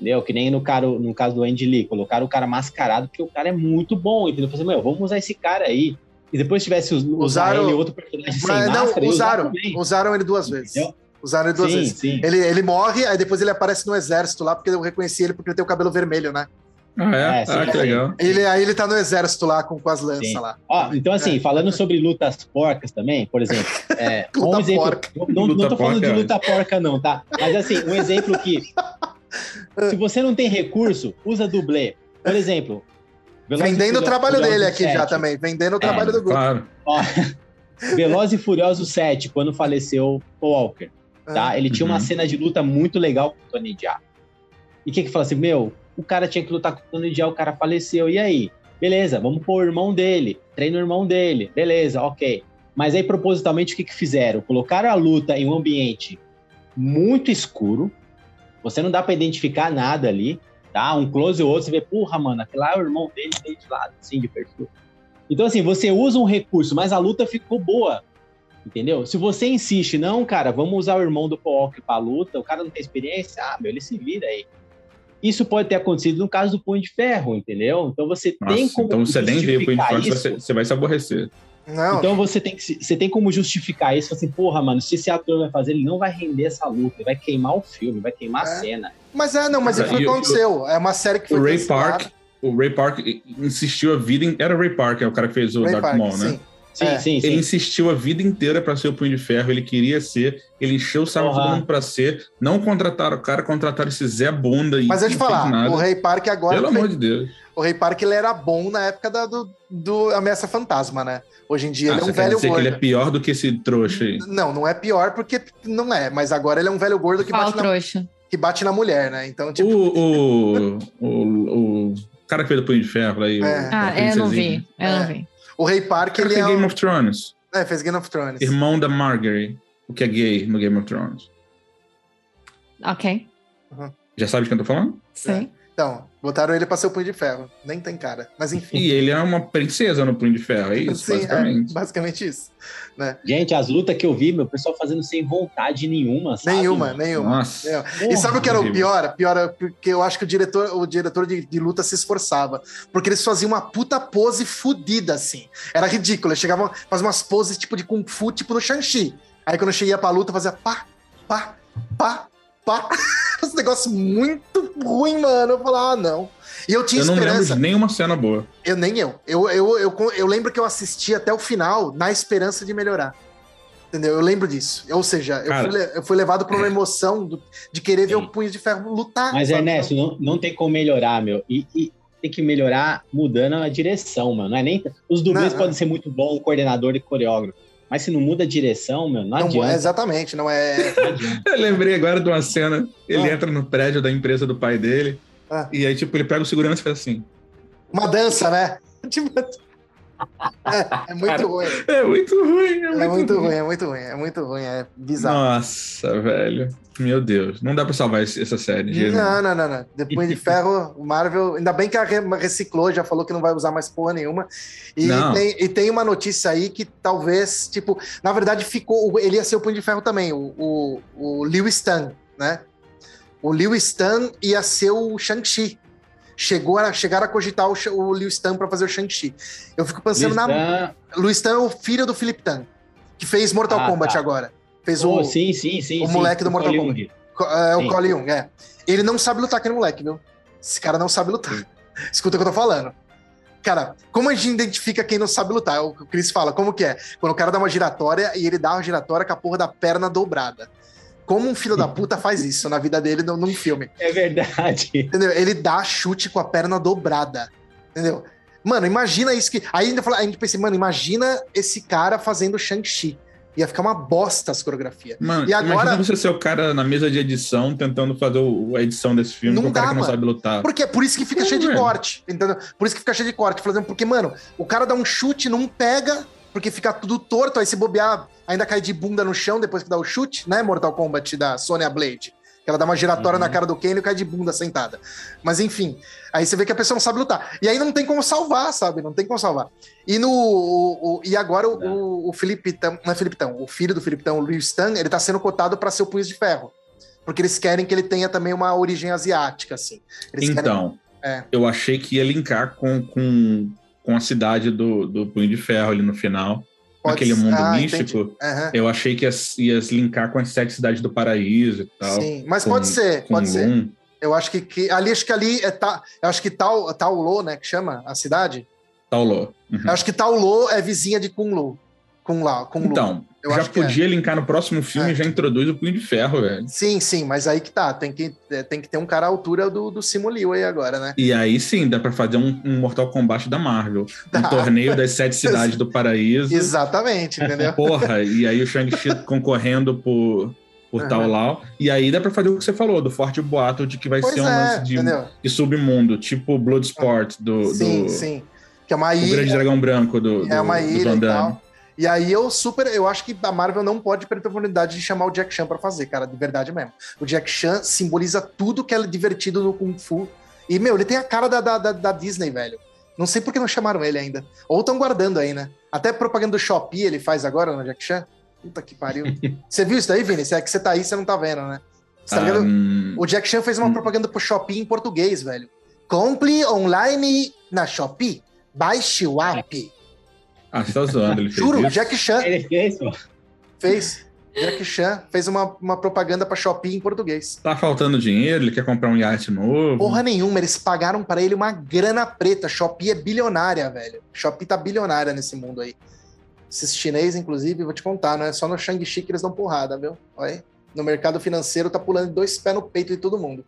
entendeu? Que nem no, cara, no caso do Andy Lee, colocaram o cara mascarado, porque o cara é muito bom, entendeu? Eu falei, meu, vamos usar esse cara aí. E depois tivesse usaram ele outro personagem sem mas, máscara, não, usaram, usaram ele duas vezes. Entendeu? Usaram ele duas sim, vezes. Sim. Ele, ele morre, aí depois ele aparece no exército lá, porque eu reconheci ele porque ele tem o cabelo vermelho, né? Ah, é? é sim, ah, que legal. Ele, aí ele tá no exército lá com, com as lanças lá. Ó, então, assim, é. falando sobre lutas porcas também, por exemplo. É, (laughs) luta um exemplo, porca. Não, não, tô falando de é. luta porca, não, tá? Mas assim, um exemplo que (laughs) se você não tem recurso, usa dublê. Por exemplo. Vendendo o trabalho dele aqui 7. já também. Vendendo o é, trabalho do grupo. Claro. Ó, (laughs) Veloz e Furioso 7, quando faleceu o Walker. Tá? Ele tinha uma uhum. cena de luta muito legal com o Tony Jaa. E o que que fala assim? Meu, o cara tinha que lutar com o Tony Jaa, o cara faleceu. E aí? Beleza, vamos pôr o irmão dele. Treina o irmão dele. Beleza, ok. Mas aí, propositalmente, o que que fizeram? Colocaram a luta em um ambiente muito escuro, você não dá para identificar nada ali, tá? Um close ou outro, você vê, porra, mano, aquele lá é o irmão dele, tem de lado, assim, de perfil. Então, assim, você usa um recurso, mas a luta ficou boa, entendeu? Se você insiste, não, cara, vamos usar o irmão do Pook pra luta, o cara não tem experiência, ah, meu, ele se vira aí. Isso pode ter acontecido no caso do Punho de Ferro, entendeu? Então você Nossa, tem como. Então você nem vê o Punho de Ferro, você, você vai se aborrecer. Não. Então você tem, que, você tem como justificar isso, assim, porra, mano, se esse ator vai fazer, ele não vai render essa luta, ele vai queimar o filme, vai queimar é. a cena. Mas é, não, mas é, foi o que aconteceu. É uma série que foi. O Ray Park, o Ray Park insistiu a vida. In... Era o Ray Park, é o cara que fez o Ray Dark Maul, né? Sim, é. sim, sim. Ele insistiu a vida inteira para ser o Punho de Ferro, ele queria ser, ele encheu o saco uhum. todo mundo pra ser. Não contrataram o cara, contrataram esse Zé Bunda. Mas deixa eu te falar, o Ray Park agora. Pelo amor de Deus. O Ray Park ele era bom na época da, do, do Ameaça Fantasma, né? Hoje em dia ah, ele é um velho gordo. que ele é pior do que esse trouxa aí. Não, não é pior porque não é, mas agora ele é um velho gordo que, bate na, que bate na mulher, né? Então, tipo. O, o, (laughs) o, o cara que fez o Punho de Ferro aí. É. ah, eu não vi. Eu é. não vi. O Ray Park, ele é. Game um... of Thrones. É, fez Game of Thrones. Irmão da Margaery, o que é gay no Game of Thrones. Ok. Uhum. Já sabe de quem eu tô falando? Sim. É. Então, botaram ele pra ser o Punho de Ferro. Nem tem cara, mas enfim. E ele é uma princesa no Punho de Ferro, é isso, Sim, basicamente. É, basicamente isso. Né? Gente, as lutas que eu vi, meu pessoal fazendo sem vontade nenhuma, sabe? Nenhuma, nenhuma. Nossa. Nenhuma. Porra, e sabe o que era o pior? Pior é porque eu acho que o diretor, o diretor de, de, luta se esforçava. Porque eles faziam uma puta pose fodida, assim. Era ridículo. Eles chegavam, faziam umas poses tipo de Kung Fu, tipo no Shang-Chi. Aí quando eu cheguei pra luta, fazia pá, pá, pá, pá. (laughs) Esse negócio muito ruim, mano. Eu falava, ah, não. E eu tinha eu esperança. Eu não lembro de nenhuma cena boa. Eu nem eu. Eu, eu, eu. eu lembro que eu assisti até o final na esperança de melhorar. Entendeu? Eu lembro disso. Ou seja, Cara, eu, fui, eu fui levado por uma emoção do, de querer ver o Punho de Ferro lutar. Mas, sabe? Ernesto, não, não tem como melhorar, meu. E, e, tem que melhorar mudando a direção, mano. Não é nem... Os dublês podem ser muito bons, coordenador e coreógrafo. Mas se não muda a direção, meu, não, não adianta. Exatamente, não é. (laughs) eu lembrei agora de uma cena. Ele ah. entra no prédio da empresa do pai dele. Ah. E aí, tipo, ele pega o segurança e faz assim. Uma dança, né? (laughs) Tipo. É, (laughs) é muito Cara, ruim. É muito ruim. É, é muito, é muito ruim. ruim. é muito ruim, é muito ruim, é bizarro. Nossa, velho. Meu Deus, não dá pra salvar essa série. Não, não, não, não. Depois de (laughs) Ferro, o Marvel, ainda bem que a reciclou, já falou que não vai usar mais porra nenhuma. E tem, e tem, uma notícia aí que talvez, tipo, na verdade ficou, ele ia ser o Punho de Ferro também, o, o, o Liu Stan, né? O Liu Stan ia ser o Shang-Chi chegou a chegar a cogitar o, o Liu Stan para fazer o Shang-Chi. Eu fico pensando Liu na. Stan... Liu Stan é o filho do Philip Tan, que fez Mortal ah, Kombat tá. agora. Fez oh, o. Sim, sim, sim. O sim, moleque do Mortal Kombat. É, o Cole Young, é. Ele não sabe lutar aquele moleque, viu? Esse cara não sabe lutar. Sim. (laughs) Escuta o que eu tô falando. Cara, como a gente identifica quem não sabe lutar? O Chris fala, como que é? Quando o cara dá uma giratória e ele dá uma giratória com a porra da perna dobrada. Como um filho da puta faz isso na vida dele num, num filme? É verdade. Entendeu? Ele dá chute com a perna dobrada. Entendeu? Mano, imagina isso que. Aí ainda a gente pensa, mano, imagina esse cara fazendo Shang-Chi. Ia ficar uma bosta as coreografias. Mano, e agora... imagina você ser o cara na mesa de edição tentando fazer a edição desse filme não com o cara que não sabe lutar. Porque é por isso que fica cheio de velho. corte, entendeu? Por isso que fica cheio de corte. Porque, mano, o cara dá um chute, não pega, porque fica tudo torto, aí se bobear, ainda cai de bunda no chão depois que dá o chute, né? Mortal Kombat da Sonya Blade. Que ela dá uma giratória uhum. na cara do Kane e cai de bunda sentada. Mas enfim, aí você vê que a pessoa não sabe lutar. E aí não tem como salvar, sabe? Não tem como salvar. E no. O, o, e agora o, o, o Felipe Tão, não é Felipe Tão, o filho do Felipe Tão, o Liu Stan, ele tá sendo cotado para ser o Punho de Ferro. Porque eles querem que ele tenha também uma origem asiática, assim. Eles então, querem... é. eu achei que ia linkar com, com, com a cidade do, do Punho de Ferro ali no final. Pode aquele mundo ah, místico, uhum. eu achei que ia, ia linkar com as sete cidades do paraíso e tal. Sim, mas com, pode ser, pode ser. Eu acho que, que, ali acho que ali é ta, eu acho que Tal Taulo, né, que chama a cidade. Taulo. Uhum. Eu acho que Taulo é vizinha de Kunlu. Kunla, Kunlu. Então, eu já podia é. linkar no próximo filme é. e já introduz o Punho de Ferro, velho. Sim, sim, mas aí que tá. Tem que, é, tem que ter um cara à altura do, do Simu Liu aí agora, né? E aí sim, dá pra fazer um, um Mortal Kombat da Marvel. (laughs) Um torneio das sete cidades do paraíso. Exatamente, entendeu? (laughs) Porra, e aí o Shang-Chi concorrendo por, por uhum. tal Lau. E aí dá pra fazer o que você falou, do forte boato de que vai pois ser um é, lance de, de, submundo, tipo Bloodsport do. Sim, do, sim. Que é uma ilha. O Grande Dragão Branco do. É uma ilha do. E aí eu super, eu acho que a Marvel não pode perder a oportunidade de chamar o Jack Chan para fazer, cara, de verdade mesmo. O Jack Chan simboliza tudo que é divertido no Kung Fu. E, meu, ele tem a cara da, da, da Disney, velho. Não sei por que não chamaram ele ainda. Ou estão guardando aí, né? Até propaganda do Shopee ele faz agora no Jack Chan. Puta que pariu. (laughs) você viu isso daí, Vini? Se é que você tá aí, você não tá vendo, né? Você tá um... O Jack Chan fez uma um... propaganda pro Shopee em português, velho. Compre online na Shopee. Baixe o app. Ah, você tá zoando, ele fez Juro, isso? Jack Chan. Ele fez, Fez. Jack Chan fez uma, uma propaganda pra Shopee em português. Tá faltando dinheiro? Ele quer comprar um iate novo? Porra nenhuma, eles pagaram para ele uma grana preta. Shopee é bilionária, velho. Shopee tá bilionária nesse mundo aí. Esses chineses, inclusive, vou te contar, não é só no Shang-Chi que eles dão porrada, viu? Olha aí. No mercado financeiro tá pulando dois pés no peito de todo mundo.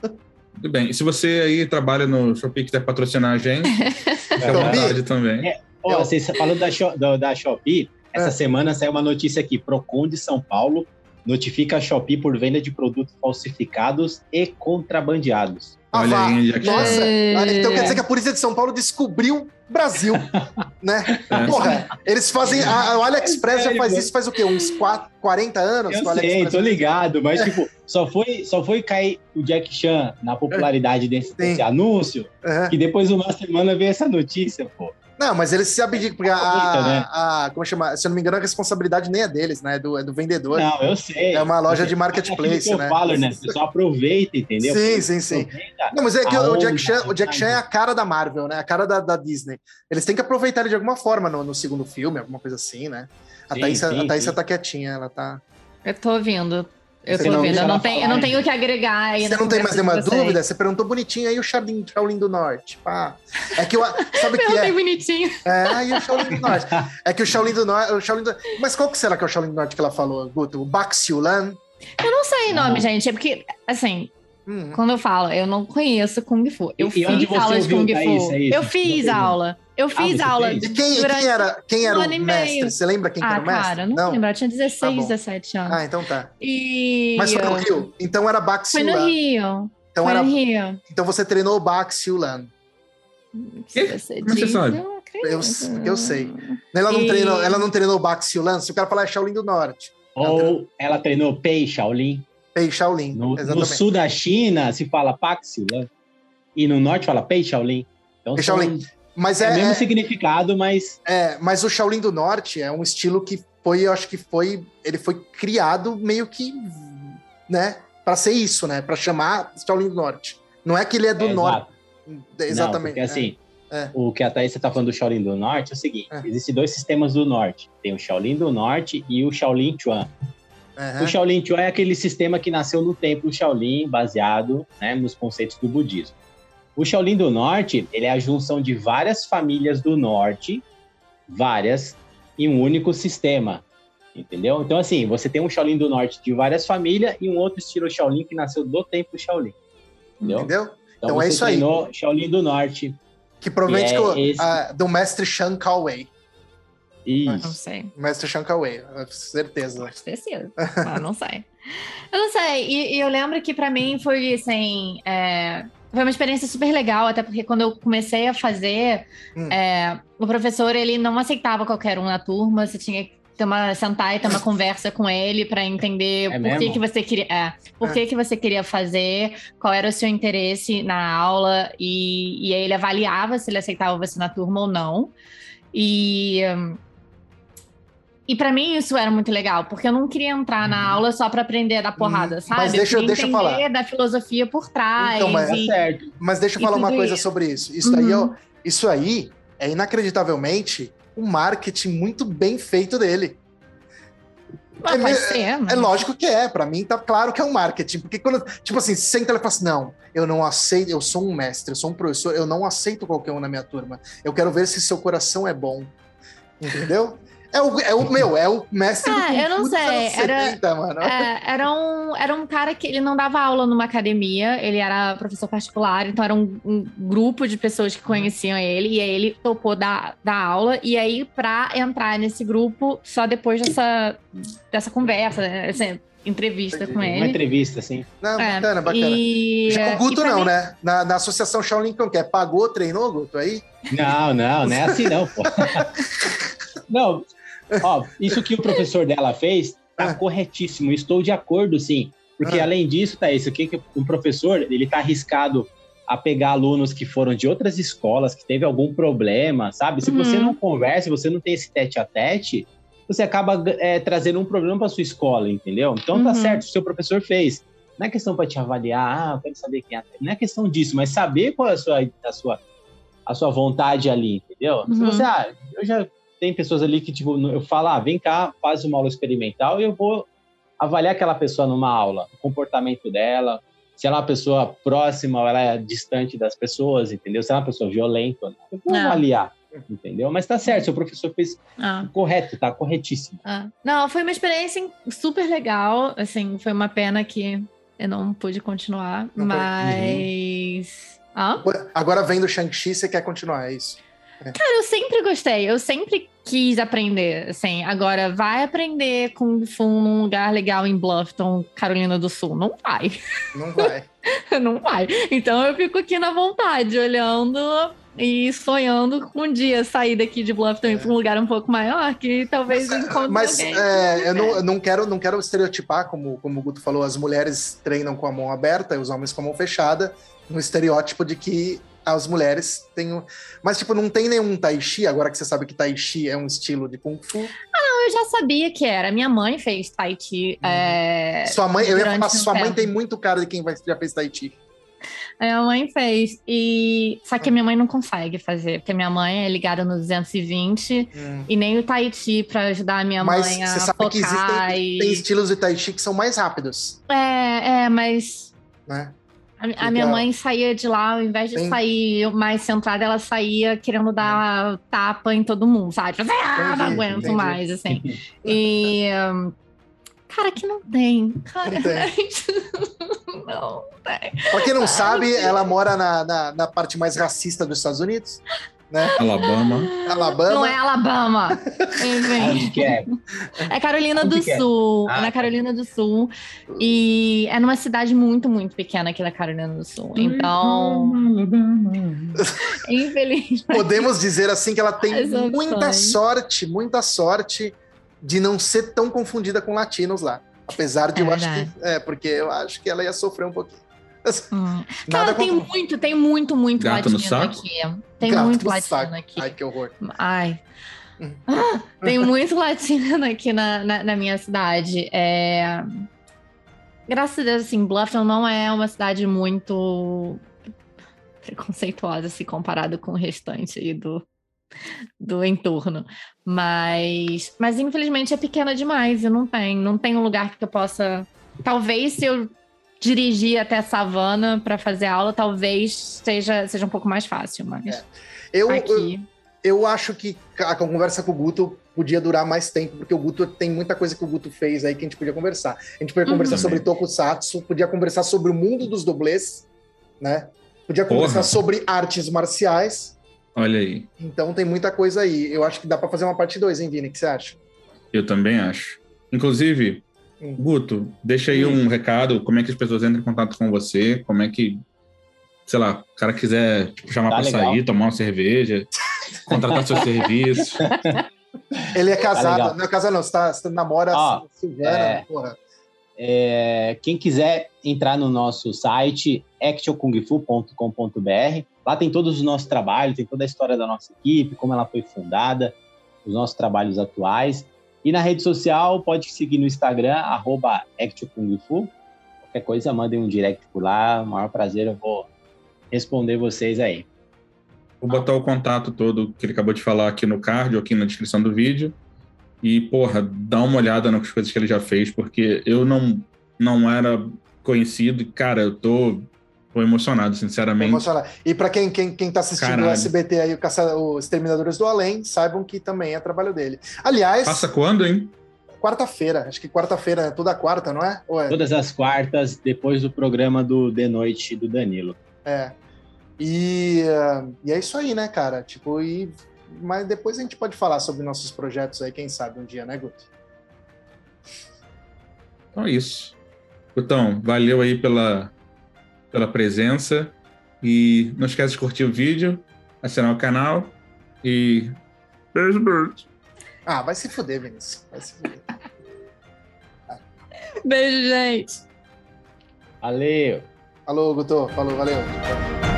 Tudo bem. E se você aí trabalha no Shopee e quiser patrocinar a gente, (laughs) vontade também. É, ó, vocês falando da, da, da Shopee, essa é. semana saiu uma notícia aqui. Procon de São Paulo notifica a Shopee por venda de produtos falsificados e contrabandeados. Ah, Olha aí, Nossa, é. então quer dizer que a polícia de São Paulo descobriu Brasil, (laughs) né? É. Porra, eles fazem. A, o AliExpress é, já faz isso faz o quê? Uns 4, 40 anos? Eu sei, tô ligado, mas tipo, só foi, só foi cair o Jack Chan na popularidade desse, desse anúncio uhum. que depois uma semana veio essa notícia, pô. Não, mas eles se abdicam, porque a, a, né? a, Como chama? Se eu não me engano, a responsabilidade nem é deles, né? É do, é do vendedor. Não, eu sei. É uma loja de marketplace, é que né? Eu falo, né? O pessoal aproveita, entendeu? Sim, sim, sim. Não, mas é que o Jack, Chan, o Jack Chan é a cara da Marvel, né? A cara da, da Disney. Eles têm que aproveitar ele de alguma forma no, no segundo filme, alguma coisa assim, né? A sim, Thaís, sim, a Thaís tá quietinha, ela tá. Eu tô ouvindo. Eu tô ouvindo, eu não, tenho, eu não tenho o que agregar aí. Você não tem mais nenhuma dúvida? Você perguntou bonitinho aí o Shaolin, Shaolin do Norte. Pá. É que eu. Sabe o (laughs) que é? bonitinho. É, aí o Shaolin do Norte. É que o Shaolin do Norte. O Shaolin do... Mas qual que será que é o Shaolin do Norte que ela falou, Guto? O Baxiulan? Eu não sei o nome, gente. É porque, assim, hum. quando eu falo, eu não conheço Kung Fu. Eu e fiz aula de Kung Fu. É eu fiz aula. Eu fiz ah, aula. E quem, quem, era, quem era um o mestre? Você lembra quem ah, era o mestre? Cara, não, não lembro. Eu tinha 16, tá 17 anos. Ah, então tá. E... Mas foi no Rio. Então era Baxiulan. Foi no Rio. Então foi era... no Rio. Então você treinou o Baxiulan. Se você Como você sabe? Eu, eu sei. Ela não, e... treinou, ela não treinou o Baxiulan? Se o cara falar é Shaolin do Norte. Ou ela treinou, ela treinou Pei Shaolin. Pei Shaolin, no, no, sul da China se fala Paxiulan. E no norte fala Pei Shaolin. Então, Pei Shaolin. São mas é, é o mesmo é, significado, mas. É, mas o Shaolin do Norte é um estilo que foi, eu acho que foi. Ele foi criado meio que. né? Pra ser isso, né? Pra chamar Shaolin do Norte. Não é que ele é do é, norte. Exatamente. Não, porque assim. É. O que a Thaís está falando do Shaolin do Norte é o seguinte: é. existem dois sistemas do Norte. Tem o Shaolin do Norte e o Shaolin Chuan. Uhum. O Shaolin Chuan é aquele sistema que nasceu no templo Shaolin, baseado né, nos conceitos do budismo. O Shaolin do Norte, ele é a junção de várias famílias do Norte, várias, em um único sistema. Entendeu? Então, assim, você tem um Shaolin do Norte de várias famílias e um outro estilo Shaolin que nasceu do tempo Shaolin. Entendeu? entendeu? Então, então é isso aí. Shaolin do Norte. Que provavelmente que é esse... a, do mestre Shan Kaowei. Isso. Não sei. Mestre Shan Kaowei, certeza. Certeza. ah, não sei. Eu não sei. E, e eu lembro que para mim foi assim. É foi uma experiência super legal, até porque quando eu comecei a fazer, hum. é, o professor ele não aceitava qualquer um na turma, você tinha que ter uma, sentar e ter uma (laughs) conversa com ele para entender é por que, que você queria, é, por é. que, que você queria fazer, qual era o seu interesse na aula, e, e aí ele avaliava se ele aceitava você na turma ou não. E. E para mim isso era muito legal, porque eu não queria entrar na uhum. aula só para aprender a dar porrada, uhum. sabe? Mas deixa, eu deixa eu falar. da filosofia por trás. Então, mas, e, é mas deixa eu falar uma coisa isso. sobre isso. Isso, uhum. aí, ó, isso aí é inacreditavelmente um marketing muito bem feito dele. é, ser, é, lógico que é, para mim tá claro que é um marketing, porque quando, tipo assim, senta e fala assim, não, eu não aceito, eu sou um mestre, eu sou um professor, eu não aceito qualquer um na minha turma, eu quero ver se seu coração é bom, entendeu? É o, é o meu, é o mestre é, do Kung eu não sei. Era, 70, mano. É, era, um, era um cara que ele não dava aula numa academia, ele era professor particular, então era um, um grupo de pessoas que conheciam ele, e aí ele topou dar, dar aula, e aí pra entrar nesse grupo, só depois dessa, dessa conversa, né, assim, entrevista com ele. Uma entrevista, assim. Não, é, bacana, bacana. E... Já o Guto não, mim... né? Na, na Associação Shaolin, que é? Pagou, treinou, Guto, aí? Não, não, não é assim não, pô. (laughs) não, Ó, isso que o professor dela fez tá ah. corretíssimo. Estou de acordo, sim. Porque ah. além disso, tá isso aqui que o professor ele tá arriscado a pegar alunos que foram de outras escolas, que teve algum problema, sabe? Se uhum. você não conversa, você não tem esse tete a tete, você acaba é, trazendo um problema para sua escola, entendeu? Então tá uhum. certo, o seu professor fez. Não é questão para te avaliar, ah, quero saber quem é. Não é questão disso, mas saber qual é a sua, a sua, a sua vontade ali, entendeu? Uhum. Se você, ah, eu já tem pessoas ali que, tipo, eu falo, ah, vem cá, faz uma aula experimental e eu vou avaliar aquela pessoa numa aula, o comportamento dela, se ela é uma pessoa próxima ou ela é distante das pessoas, entendeu? Se ela é uma pessoa violenta, eu vou não. avaliar, entendeu? Mas tá certo, seu professor fez ah. correto, tá corretíssimo. Ah. Não, foi uma experiência super legal, assim, foi uma pena que eu não pude continuar, não mas... Uhum. Ah? Agora vendo Shang-Chi, você quer continuar, é isso? Cara, eu sempre gostei, eu sempre quis aprender, assim. Agora, vai aprender Kung Fu num lugar legal em Bluffton, Carolina do Sul? Não vai. Não vai. (laughs) Não vai. Então eu fico aqui na vontade, olhando e sonhando com um dia sair daqui de Bluffton é. para um lugar um pouco maior, que talvez mas, encontre mas, alguém. É, eu, não, não quero não quero estereotipar, como, como o Guto falou, as mulheres treinam com a mão aberta e os homens com a mão fechada, no estereótipo de que as mulheres têm. Mas, tipo, não tem nenhum Tai Chi, agora que você sabe que Tai Chi é um estilo de Kung Fu. Ah, não, eu já sabia que era. Minha mãe fez Tai Chi. Uhum. É... Sua mãe, eu ia falar, sua mãe tem muito cara de quem vai, já fez Tai Chi. A minha mãe fez. E... Só que a minha mãe não consegue fazer, porque minha mãe é ligada no 220 hum. e nem o Tai Chi pra ajudar a minha mas mãe a. Mas você sabe focar que existem e... tem estilos de Tai Chi que são mais rápidos. É, é, mas. Né? A, a minha mãe saía de lá, ao invés de Bem... sair mais centrada, ela saía querendo dar tapa em todo mundo, sabe? Tipo, ah, não aguento entendi. mais, assim. E. Cara, que não tem. Cara, não tem. (laughs) não tem. Pra quem não sabe, ela mora na, na, na parte mais racista dos Estados Unidos né? Alabama. Alabama. Não é Alabama. Onde que é? É Carolina Onde do é? Sul. É? Ah, é na tá. Carolina do Sul. E é numa cidade muito, muito pequena aqui da Carolina do Sul. Então. (laughs) Infelizmente. Podemos dizer assim que ela tem muita sorte, muita sorte de não ser tão confundida com latinos lá. Apesar de é eu verdade. acho que. É, porque eu acho que ela ia sofrer um pouquinho. Hum. Cara, tem muito, tem muito, muito Gato latino aqui. Tem Gato muito latino saco. aqui. Ai, que horror. Ai. Hum. (laughs) tem muito latino aqui na, na, na minha cidade. É... Graças a Deus, assim, Bluffton não é uma cidade muito preconceituosa se comparado com o restante aí do, do entorno. Mas, mas infelizmente é pequena demais. Eu não tenho, não tenho um lugar que eu possa. Talvez se eu dirigir até a savana para fazer aula, talvez seja, seja um pouco mais fácil, mas. É. Eu, aqui... eu, eu acho que a conversa com o Guto podia durar mais tempo, porque o Guto tem muita coisa que o Guto fez aí que a gente podia conversar. A gente podia uhum. conversar sobre Tokusatsu, podia conversar sobre o mundo dos dublês, né? Podia conversar Porra. sobre artes marciais. Olha aí. Então tem muita coisa aí. Eu acho que dá para fazer uma parte 2, hein, Vini? O que você acha? Eu também acho. Inclusive, Guto, deixa aí hum. um recado, como é que as pessoas entram em contato com você, como é que, sei lá, o cara quiser tipo, chamar tá para sair, tomar uma cerveja, (laughs) contratar seu serviço. Ele é tá casado, tá não é casado não, você, tá, você namora Ó, Silvana, é, porra. É, quem quiser entrar no nosso site, actionkungfu.com.br, lá tem todos os nossos trabalhos, tem toda a história da nossa equipe, como ela foi fundada, os nossos trabalhos atuais. E na rede social, pode seguir no Instagram, arroba. Qualquer coisa, mandem um direct por lá. O maior prazer, eu vou responder vocês aí. Vou botar o contato todo que ele acabou de falar aqui no card ou aqui na descrição do vídeo. E, porra, dá uma olhada nas coisas que ele já fez, porque eu não, não era conhecido. Cara, eu tô, tô emocionado, sinceramente. Emocionado. E para quem, quem, quem tá assistindo Caralho. o SBT aí, o, Caça, o Exterminadores do Além, saibam que também é trabalho dele. Aliás. Passa quando, hein? Quarta-feira, acho que quarta-feira, é toda quarta, não é? é? Todas as quartas, depois do programa do The Noite do Danilo. É. E, uh, e é isso aí, né, cara? Tipo, e, mas depois a gente pode falar sobre nossos projetos aí, quem sabe um dia, né, Guto? Então é isso. Gutão, valeu aí pela, pela presença. E não esquece de curtir o vídeo, assinar o canal e. Beijo, beijo. Ah, vai se fuder, Vinícius. Vai se fuder. Beijo, gente. Valeu. Falou, Guto. Falou, valeu.